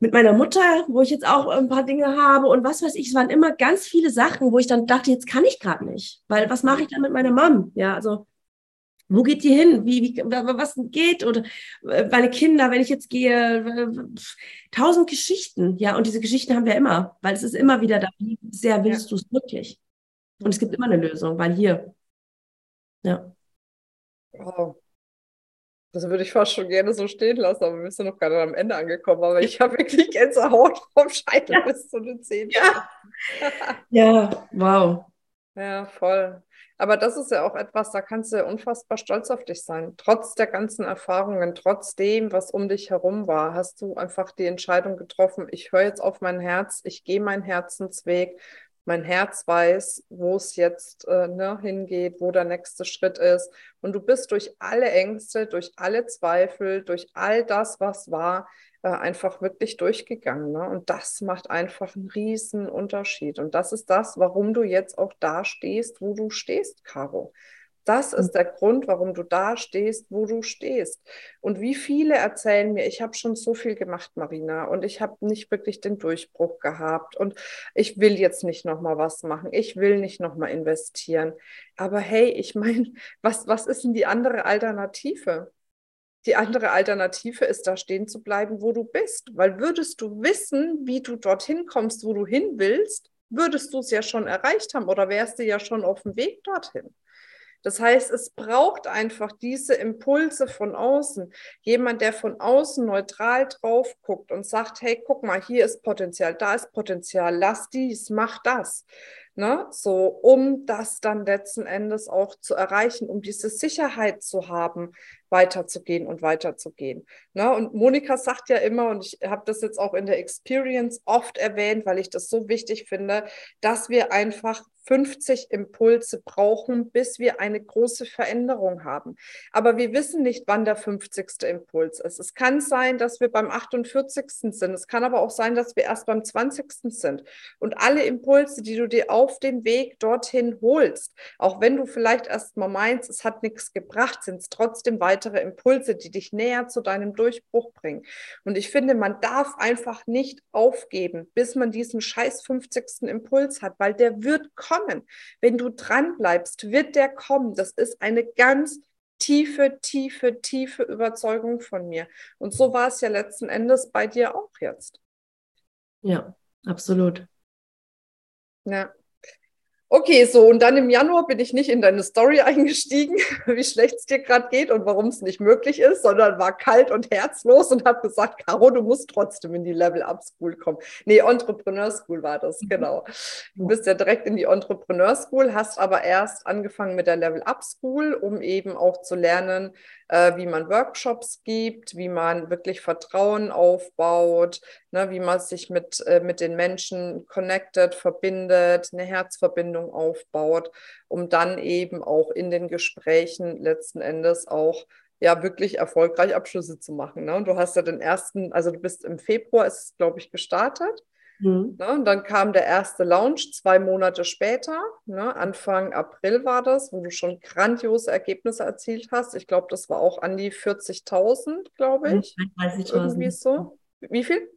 mit meiner Mutter, wo ich jetzt auch ein paar Dinge habe und was weiß ich, es waren immer ganz viele Sachen, wo ich dann dachte, jetzt kann ich gerade nicht, weil was mache ich dann mit meiner Mom? Ja, also wo geht die hin? Wie, wie, was geht? Oder äh, meine Kinder, wenn ich jetzt gehe, tausend Geschichten. Ja, und diese Geschichten haben wir immer, weil es ist immer wieder da. Wie sehr willst ja. du es wirklich? Und es gibt immer eine Lösung, weil hier, ja. Wow. Das würde ich fast schon gerne so stehen lassen, aber wir sind noch gerade am Ende angekommen. Aber ich habe wirklich Gänsehaut vom Scheitel ja. bis zu den Zähnen. Ja. ja, wow. Ja, voll. Aber das ist ja auch etwas, da kannst du ja unfassbar stolz auf dich sein. Trotz der ganzen Erfahrungen, trotz dem, was um dich herum war, hast du einfach die Entscheidung getroffen, ich höre jetzt auf mein Herz, ich gehe meinen Herzensweg mein Herz weiß, wo es jetzt äh, ne, hingeht, wo der nächste Schritt ist. Und du bist durch alle Ängste, durch alle Zweifel, durch all das, was war, äh, einfach wirklich durchgegangen. Ne? Und das macht einfach einen riesen Unterschied. Und das ist das, warum du jetzt auch da stehst, wo du stehst, Caro. Das ist der Grund, warum du da stehst, wo du stehst. Und wie viele erzählen mir, ich habe schon so viel gemacht, Marina, und ich habe nicht wirklich den Durchbruch gehabt und ich will jetzt nicht noch mal was machen, ich will nicht noch mal investieren. Aber hey, ich meine, was was ist denn die andere Alternative? Die andere Alternative ist, da stehen zu bleiben, wo du bist. Weil würdest du wissen, wie du dorthin kommst, wo du hin willst, würdest du es ja schon erreicht haben oder wärst du ja schon auf dem Weg dorthin. Das heißt, es braucht einfach diese Impulse von außen. Jemand, der von außen neutral drauf guckt und sagt, hey, guck mal, hier ist Potenzial, da ist Potenzial, lass dies, mach das. Ne? So, um das dann letzten Endes auch zu erreichen, um diese Sicherheit zu haben. Weiterzugehen und weiterzugehen. Ne? Und Monika sagt ja immer, und ich habe das jetzt auch in der Experience oft erwähnt, weil ich das so wichtig finde, dass wir einfach 50 Impulse brauchen, bis wir eine große Veränderung haben. Aber wir wissen nicht, wann der 50. Impuls ist. Es kann sein, dass wir beim 48. sind. Es kann aber auch sein, dass wir erst beim 20. sind. Und alle Impulse, die du dir auf dem Weg dorthin holst, auch wenn du vielleicht erst mal meinst, es hat nichts gebracht, sind es trotzdem weitere Impulse, die dich näher zu deinem Durchbruch bringen. Und ich finde, man darf einfach nicht aufgeben, bis man diesen scheiß 50. Impuls hat, weil der wird kommen kommen. Wenn du dran bleibst, wird der kommen. Das ist eine ganz tiefe, tiefe, tiefe Überzeugung von mir. Und so war es ja letzten Endes bei dir auch jetzt. Ja, absolut. Ja. Okay, so und dann im Januar bin ich nicht in deine Story eingestiegen, wie schlecht es dir gerade geht und warum es nicht möglich ist, sondern war kalt und herzlos und habe gesagt, Caro, du musst trotzdem in die Level-Up School kommen. Nee, Entrepreneur School war das, mhm. genau. Du bist ja direkt in die Entrepreneur School, hast aber erst angefangen mit der Level-Up School, um eben auch zu lernen, äh, wie man Workshops gibt, wie man wirklich Vertrauen aufbaut, ne, wie man sich mit, äh, mit den Menschen connected, verbindet, eine Herzverbindung aufbaut, um dann eben auch in den Gesprächen letzten Endes auch ja wirklich erfolgreich Abschlüsse zu machen. Ne? Und du hast ja den ersten, also du bist im Februar, ist es, glaube ich, gestartet. Mhm. Ne, und dann kam der erste Launch zwei Monate später, ne, Anfang April war das, wo du schon grandiose Ergebnisse erzielt hast. Ich glaube, das war auch an die 40.000, glaube mhm, ich. 33.000. Irgendwie so. Wie viel?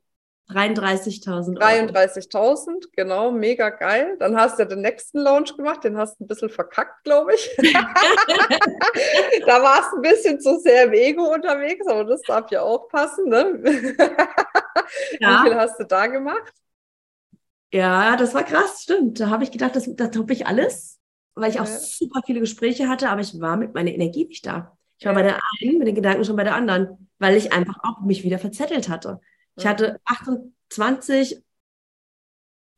33.000. 33.000, genau, mega geil. Dann hast du den nächsten Launch gemacht, den hast du ein bisschen verkackt, glaube ich. da warst du ein bisschen zu sehr im Ego unterwegs, aber das darf ja auch passen. Ne? Ja. Wie viel hast du da gemacht? Ja, das war krass, stimmt. Da habe ich gedacht, das, das toppe ich alles, weil ich auch ja. super viele Gespräche hatte, aber ich war mit meiner Energie nicht da. Ich war ja. bei der einen, mit den Gedanken schon bei der anderen, weil ich einfach auch mich wieder verzettelt hatte. Ich hatte 28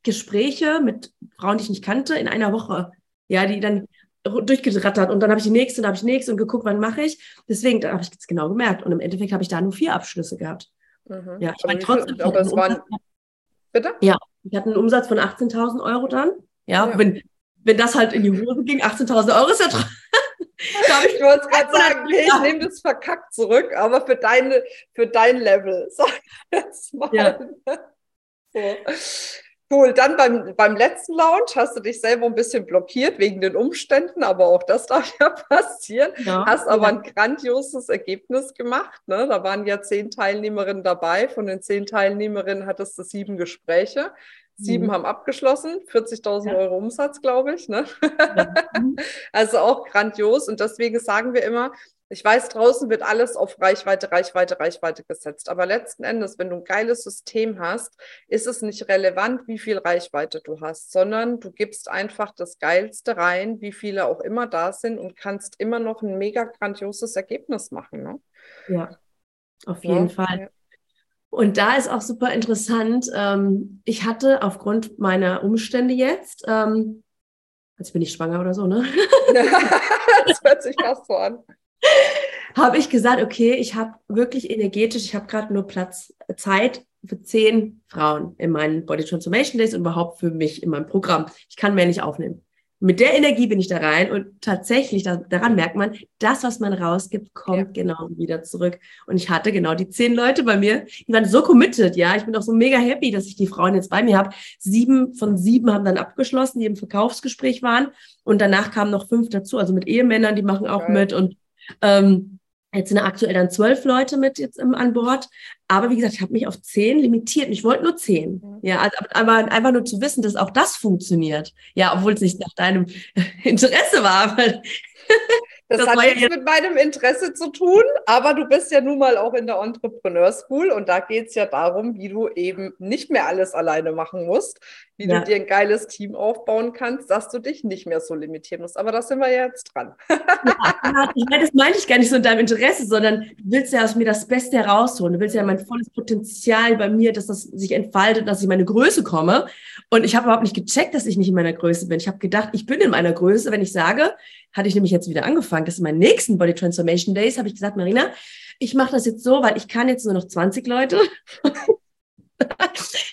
Gespräche mit Frauen, die ich nicht kannte, in einer Woche. Ja, die dann durchgerattert und dann habe ich die nächste und habe ich die nächste und geguckt, wann mache ich. Deswegen habe ich das genau gemerkt. Und im Endeffekt habe ich da nur vier Abschlüsse gehabt. Mhm. Ja, ich meine trotzdem. Aber es waren, bitte? Ja, ich hatte einen Umsatz von 18.000 Euro dann. Ja, ja, Wenn, wenn das halt in die Hose ging, 18.000 Euro ist ja ich wollte gerade sagen, nee, ich nehme das verkackt zurück, aber für, deine, für dein Level, sag ich jetzt mal. Ja. So. Cool, dann beim, beim letzten Launch hast du dich selber ein bisschen blockiert wegen den Umständen, aber auch das darf ja passieren. Ja, hast aber ja. ein grandioses Ergebnis gemacht. Ne? Da waren ja zehn Teilnehmerinnen dabei. Von den zehn Teilnehmerinnen hattest du sieben Gespräche. Sieben mhm. haben abgeschlossen, 40.000 ja. Euro Umsatz, glaube ich. Ne? also auch grandios. Und deswegen sagen wir immer, ich weiß, draußen wird alles auf Reichweite, Reichweite, Reichweite gesetzt. Aber letzten Endes, wenn du ein geiles System hast, ist es nicht relevant, wie viel Reichweite du hast, sondern du gibst einfach das Geilste rein, wie viele auch immer da sind und kannst immer noch ein mega grandioses Ergebnis machen. Ne? Ja, auf jeden ja, Fall. Und da ist auch super interessant. Ähm, ich hatte aufgrund meiner Umstände jetzt, ähm, jetzt bin ich schwanger oder so, ne? das hört sich fast so an habe ich gesagt, okay, ich habe wirklich energetisch, ich habe gerade nur Platz, Zeit für zehn Frauen in meinen Body Transformation Days und überhaupt für mich in meinem Programm. Ich kann mehr nicht aufnehmen. Mit der Energie bin ich da rein und tatsächlich, da, daran merkt man, das, was man rausgibt, kommt ja. genau wieder zurück. Und ich hatte genau die zehn Leute bei mir, die waren so committed, ja. Ich bin auch so mega happy, dass ich die Frauen jetzt bei mir habe. Sieben von sieben haben dann abgeschlossen, die im Verkaufsgespräch waren. Und danach kamen noch fünf dazu, also mit Ehemännern, die machen auch okay. mit und ähm, Jetzt sind aktuell dann zwölf Leute mit jetzt im, an Bord. Aber wie gesagt, ich habe mich auf zehn limitiert. Ich wollte nur zehn. Mhm. Ja, also, aber einfach nur zu wissen, dass auch das funktioniert. Ja, obwohl es nicht nach deinem Interesse war. Das, das hat nichts ja mit meinem Interesse zu tun, aber du bist ja nun mal auch in der Entrepreneur School und da geht es ja darum, wie du eben nicht mehr alles alleine machen musst. wie ja. du dir ein geiles Team aufbauen kannst, dass du dich nicht mehr so limitieren musst. Aber da sind wir ja jetzt dran. ja, das meine ich gar nicht so in deinem Interesse, sondern du willst ja aus mir das Beste herausholen. Du willst ja mein volles Potenzial bei mir, dass das sich entfaltet, dass ich in meine Größe komme. Und ich habe überhaupt nicht gecheckt, dass ich nicht in meiner Größe bin. Ich habe gedacht, ich bin in meiner Größe, wenn ich sage, hatte ich nämlich jetzt wieder angefangen, das sind meine nächsten Body Transformation Days, habe ich gesagt, Marina, ich mache das jetzt so, weil ich kann jetzt nur noch 20 Leute.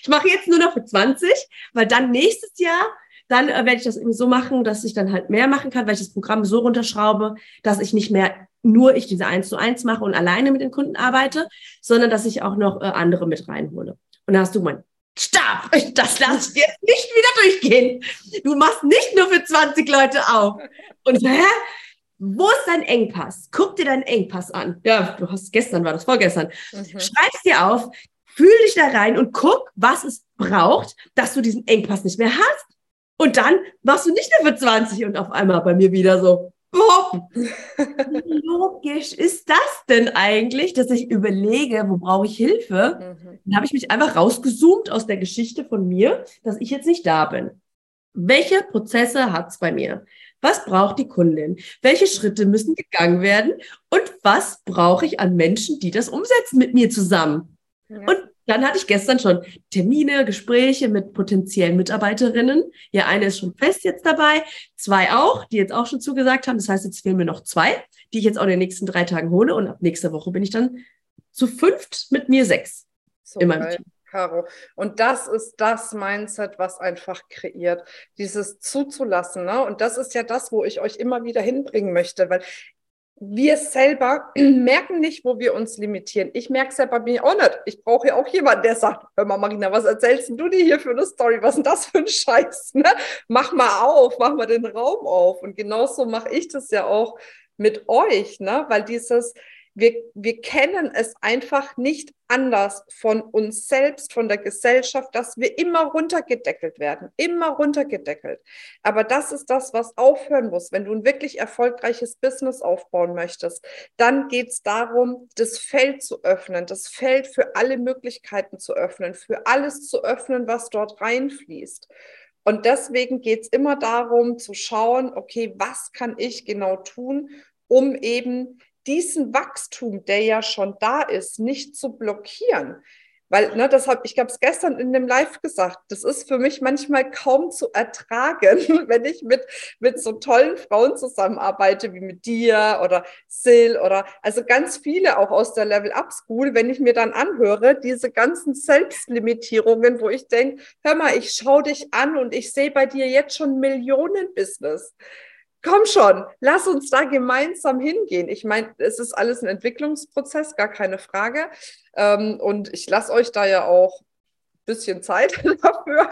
ich mache jetzt nur noch für 20, weil dann nächstes Jahr, dann äh, werde ich das eben so machen, dass ich dann halt mehr machen kann, weil ich das Programm so runterschraube, dass ich nicht mehr nur ich diese 1 zu 1 mache und alleine mit den Kunden arbeite, sondern dass ich auch noch äh, andere mit reinhole. Und da hast du mein Stab, das lasse ich dir nicht wieder durchgehen. Du machst nicht nur für 20 Leute auf. Und hä? Wo ist dein Engpass? Guck dir deinen Engpass an. Ja, du hast gestern war das vorgestern. Mhm. Schreib's dir auf, Fühl dich da rein und guck, was es braucht, dass du diesen Engpass nicht mehr hast. Und dann machst du nicht nur für 20 und auf einmal bei mir wieder so, Boop. Wie logisch ist das denn eigentlich, dass ich überlege, wo brauche ich Hilfe? Mhm. Dann habe ich mich einfach rausgezoomt aus der Geschichte von mir, dass ich jetzt nicht da bin. Welche Prozesse hat es bei mir? Was braucht die Kundin? Welche Schritte müssen gegangen werden? Und was brauche ich an Menschen, die das umsetzen mit mir zusammen? Ja. Und dann hatte ich gestern schon Termine, Gespräche mit potenziellen Mitarbeiterinnen. Ja, eine ist schon fest jetzt dabei, zwei auch, die jetzt auch schon zugesagt haben. Das heißt, jetzt fehlen mir noch zwei, die ich jetzt auch in den nächsten drei Tagen hole. Und ab nächster Woche bin ich dann zu fünft mit mir sechs so in meinem geil. Team. Caro. Und das ist das Mindset, was einfach kreiert, dieses zuzulassen. Ne? Und das ist ja das, wo ich euch immer wieder hinbringen möchte, weil wir selber merken nicht, wo wir uns limitieren. Ich merke es ja bei mir auch nicht. Ich brauche ja auch jemanden, der sagt, hör mal, Marina, was erzählst du dir hier für eine Story? Was ist denn das für ein Scheiß? Ne? Mach mal auf, mach mal den Raum auf. Und genauso mache ich das ja auch mit euch, ne? weil dieses, wir, wir kennen es einfach nicht anders von uns selbst, von der Gesellschaft, dass wir immer runtergedeckelt werden, immer runtergedeckelt. Aber das ist das, was aufhören muss. Wenn du ein wirklich erfolgreiches Business aufbauen möchtest, dann geht es darum, das Feld zu öffnen, das Feld für alle Möglichkeiten zu öffnen, für alles zu öffnen, was dort reinfließt. Und deswegen geht es immer darum zu schauen, okay, was kann ich genau tun, um eben diesen Wachstum, der ja schon da ist, nicht zu blockieren. Weil, ne, das habe ich habe es gestern in dem Live gesagt, das ist für mich manchmal kaum zu ertragen, wenn ich mit, mit so tollen Frauen zusammenarbeite, wie mit dir oder Sil oder also ganz viele auch aus der Level Up School, wenn ich mir dann anhöre, diese ganzen Selbstlimitierungen, wo ich denke, hör mal, ich schaue dich an und ich sehe bei dir jetzt schon Millionen Business komm schon, lass uns da gemeinsam hingehen. Ich meine, es ist alles ein Entwicklungsprozess, gar keine Frage. Ähm, und ich lasse euch da ja auch ein bisschen Zeit dafür.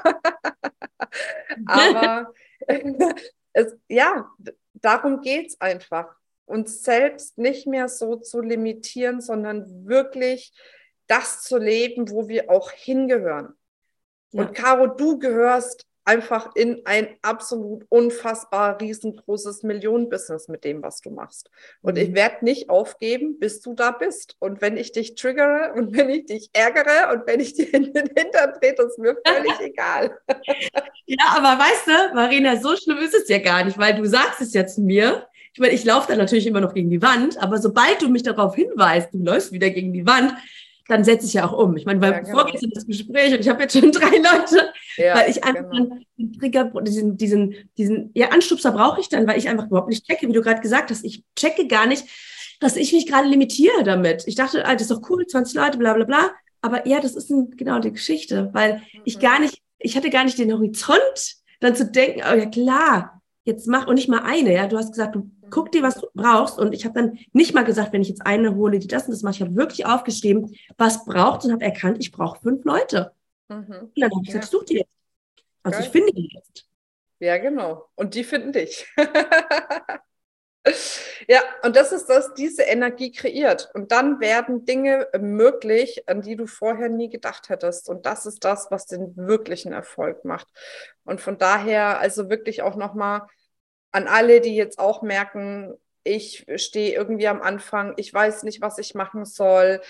Aber es, ja, darum geht es einfach. Uns selbst nicht mehr so zu limitieren, sondern wirklich das zu leben, wo wir auch hingehören. Ja. Und Caro, du gehörst einfach in ein absolut unfassbar riesengroßes Millionenbusiness mit dem, was du machst. Und mhm. ich werde nicht aufgeben, bis du da bist. Und wenn ich dich triggere und wenn ich dich ärgere und wenn ich dir in den Hintern trete, ist mir völlig egal. Ja, aber weißt du, Marina, so schlimm ist es ja gar nicht, weil du sagst es zu mir. Ich meine, ich laufe da natürlich immer noch gegen die Wand, aber sobald du mich darauf hinweist, du läufst wieder gegen die Wand, dann setze ich ja auch um. Ich meine, weil ja, genau. vorgestern das Gespräch und ich habe jetzt schon drei Leute, ja, weil ich einfach genau. den Trigger, diesen, diesen, diesen, ja, Anstupser brauche ich dann, weil ich einfach überhaupt nicht checke, wie du gerade gesagt hast. Ich checke gar nicht, dass ich mich gerade limitiere damit. Ich dachte, ah, das ist doch cool, 20 Leute, bla, bla, bla. Aber ja, das ist ein, genau die Geschichte, weil mhm. ich gar nicht, ich hatte gar nicht den Horizont, dann zu denken, oh ja klar, jetzt mach und nicht mal eine, ja. Du hast gesagt, du guck dir, was du brauchst. Und ich habe dann nicht mal gesagt, wenn ich jetzt eine hole, die das und das macht. Ich habe wirklich aufgeschrieben, was braucht und habe erkannt, ich brauche fünf Leute. Mhm. Und dann ja. such die jetzt. Also Geil. ich finde die jetzt. Ja, genau. Und die finden dich. ja, und das ist das, diese Energie kreiert. Und dann werden Dinge möglich, an die du vorher nie gedacht hättest. Und das ist das, was den wirklichen Erfolg macht. Und von daher also wirklich auch nochmal an alle, die jetzt auch merken, ich stehe irgendwie am Anfang, ich weiß nicht, was ich machen soll.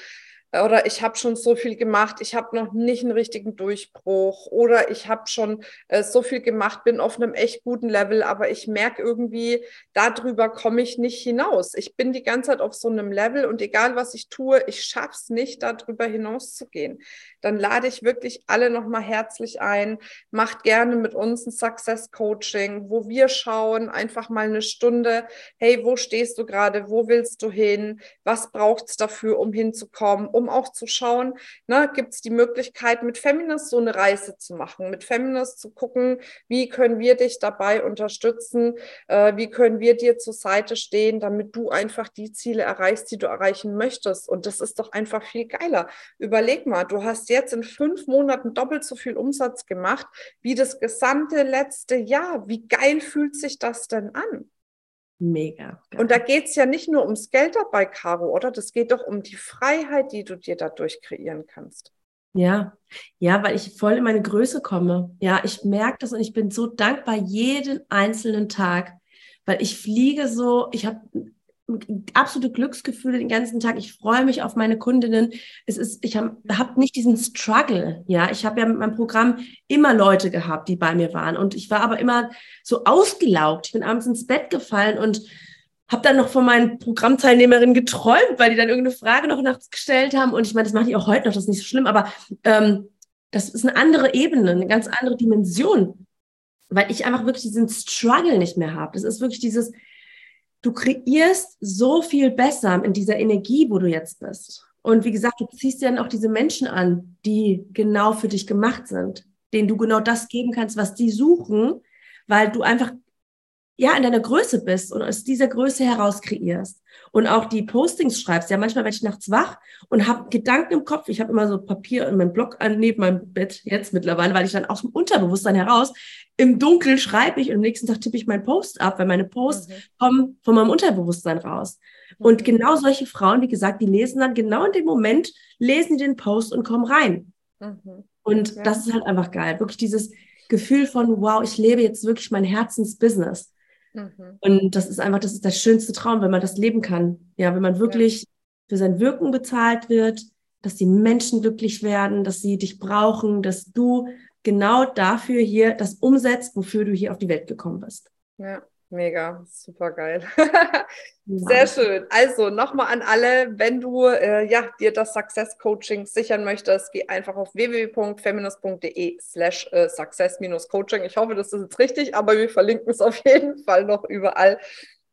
Oder ich habe schon so viel gemacht, ich habe noch nicht einen richtigen Durchbruch oder ich habe schon äh, so viel gemacht, bin auf einem echt guten Level, aber ich merke irgendwie, darüber komme ich nicht hinaus. Ich bin die ganze Zeit auf so einem Level und egal was ich tue, ich schaffe es nicht, darüber hinaus zu gehen. Dann lade ich wirklich alle nochmal herzlich ein. Macht gerne mit uns ein Success Coaching, wo wir schauen, einfach mal eine Stunde, hey, wo stehst du gerade, wo willst du hin, was braucht es dafür, um hinzukommen, um auch zu schauen, ne, gibt es die Möglichkeit, mit Feminist so eine Reise zu machen, mit Feminist zu gucken, wie können wir dich dabei unterstützen, äh, wie können wir dir zur Seite stehen, damit du einfach die Ziele erreichst, die du erreichen möchtest. Und das ist doch einfach viel geiler. Überleg mal, du hast jetzt in fünf Monaten doppelt so viel Umsatz gemacht wie das gesamte letzte Jahr. Wie geil fühlt sich das denn an? Mega. Geil. Und da geht es ja nicht nur ums Geld dabei, Caro, oder? Das geht doch um die Freiheit, die du dir dadurch kreieren kannst. Ja, ja, weil ich voll in meine Größe komme. Ja, ich merke das und ich bin so dankbar jeden einzelnen Tag, weil ich fliege so, ich habe absolute Glücksgefühle den ganzen Tag. Ich freue mich auf meine Kundinnen. Es ist, ich habe hab nicht diesen Struggle. Ja, ich habe ja mit meinem Programm immer Leute gehabt, die bei mir waren. Und ich war aber immer so ausgelaugt. Ich bin abends ins Bett gefallen und habe dann noch von meinen Programmteilnehmerinnen geträumt, weil die dann irgendeine Frage noch nachts gestellt haben. Und ich meine, das mache ich auch heute noch, das ist nicht so schlimm, aber ähm, das ist eine andere Ebene, eine ganz andere Dimension, weil ich einfach wirklich diesen Struggle nicht mehr habe. Das ist wirklich dieses, du kreierst so viel besser in dieser Energie, wo du jetzt bist. Und wie gesagt, du ziehst dann auch diese Menschen an, die genau für dich gemacht sind, denen du genau das geben kannst, was die suchen, weil du einfach ja in deiner Größe bist und aus dieser Größe heraus kreierst und auch die Postings schreibst. Ja, manchmal werde ich nachts wach und habe Gedanken im Kopf. Ich habe immer so Papier in meinem Blog an, neben meinem Bett jetzt mittlerweile, weil ich dann aus dem Unterbewusstsein heraus im Dunkeln schreibe ich und am nächsten Tag tippe ich meinen Post ab, weil meine Posts mhm. kommen von meinem Unterbewusstsein raus. Und mhm. genau solche Frauen, wie gesagt, die lesen dann genau in dem Moment, lesen den Post und kommen rein. Mhm. Und ja. das ist halt einfach geil. Wirklich dieses Gefühl von, wow, ich lebe jetzt wirklich mein Herzensbusiness. Mhm. Und das ist einfach, das ist der schönste Traum, wenn man das leben kann. Ja, wenn man wirklich ja. für sein Wirken bezahlt wird, dass die Menschen glücklich werden, dass sie dich brauchen, dass du genau dafür hier das umsetzt, wofür du hier auf die Welt gekommen bist. Ja, Mega, super geil. Sehr schön. Also nochmal an alle, wenn du äh, ja, dir das Success Coaching sichern möchtest, geh einfach auf www.feminist.de slash äh, success-coaching. Ich hoffe, das ist jetzt richtig, aber wir verlinken es auf jeden Fall noch überall,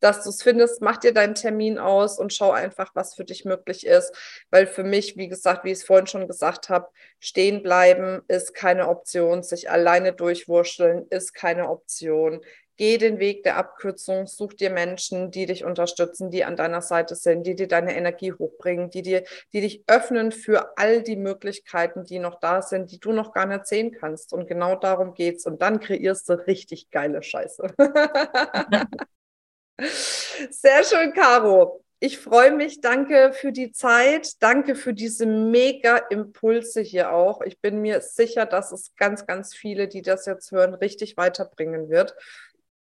dass du es findest. Mach dir deinen Termin aus und schau einfach, was für dich möglich ist. Weil für mich, wie gesagt, wie ich es vorhin schon gesagt habe, stehen bleiben ist keine Option. Sich alleine durchwurschteln ist keine Option geh den Weg der Abkürzung, such dir Menschen, die dich unterstützen, die an deiner Seite sind, die dir deine Energie hochbringen, die dir, die dich öffnen für all die Möglichkeiten, die noch da sind, die du noch gar nicht sehen kannst. Und genau darum geht's. Und dann kreierst du richtig geile Scheiße. Sehr schön, Caro. Ich freue mich. Danke für die Zeit. Danke für diese mega Impulse hier auch. Ich bin mir sicher, dass es ganz, ganz viele, die das jetzt hören, richtig weiterbringen wird.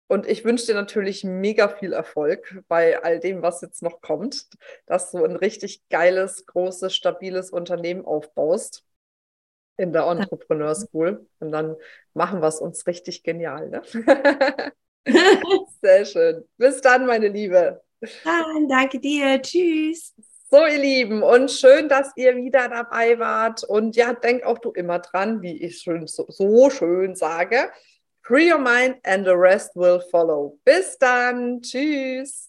Und ich wünsche dir natürlich mega viel Erfolg bei all dem, was jetzt noch kommt, dass du ein richtig geiles, großes, stabiles Unternehmen aufbaust in der Entrepreneur School. Und dann machen wir es uns richtig genial. Ne? Sehr schön. Bis dann, meine Liebe. Dann, danke dir. Tschüss. So, ihr Lieben, und schön, dass ihr wieder dabei wart. Und ja, denk auch du immer dran, wie ich schön, so, so schön sage. Free your mind and the rest will follow. Bis dann. Tschüss.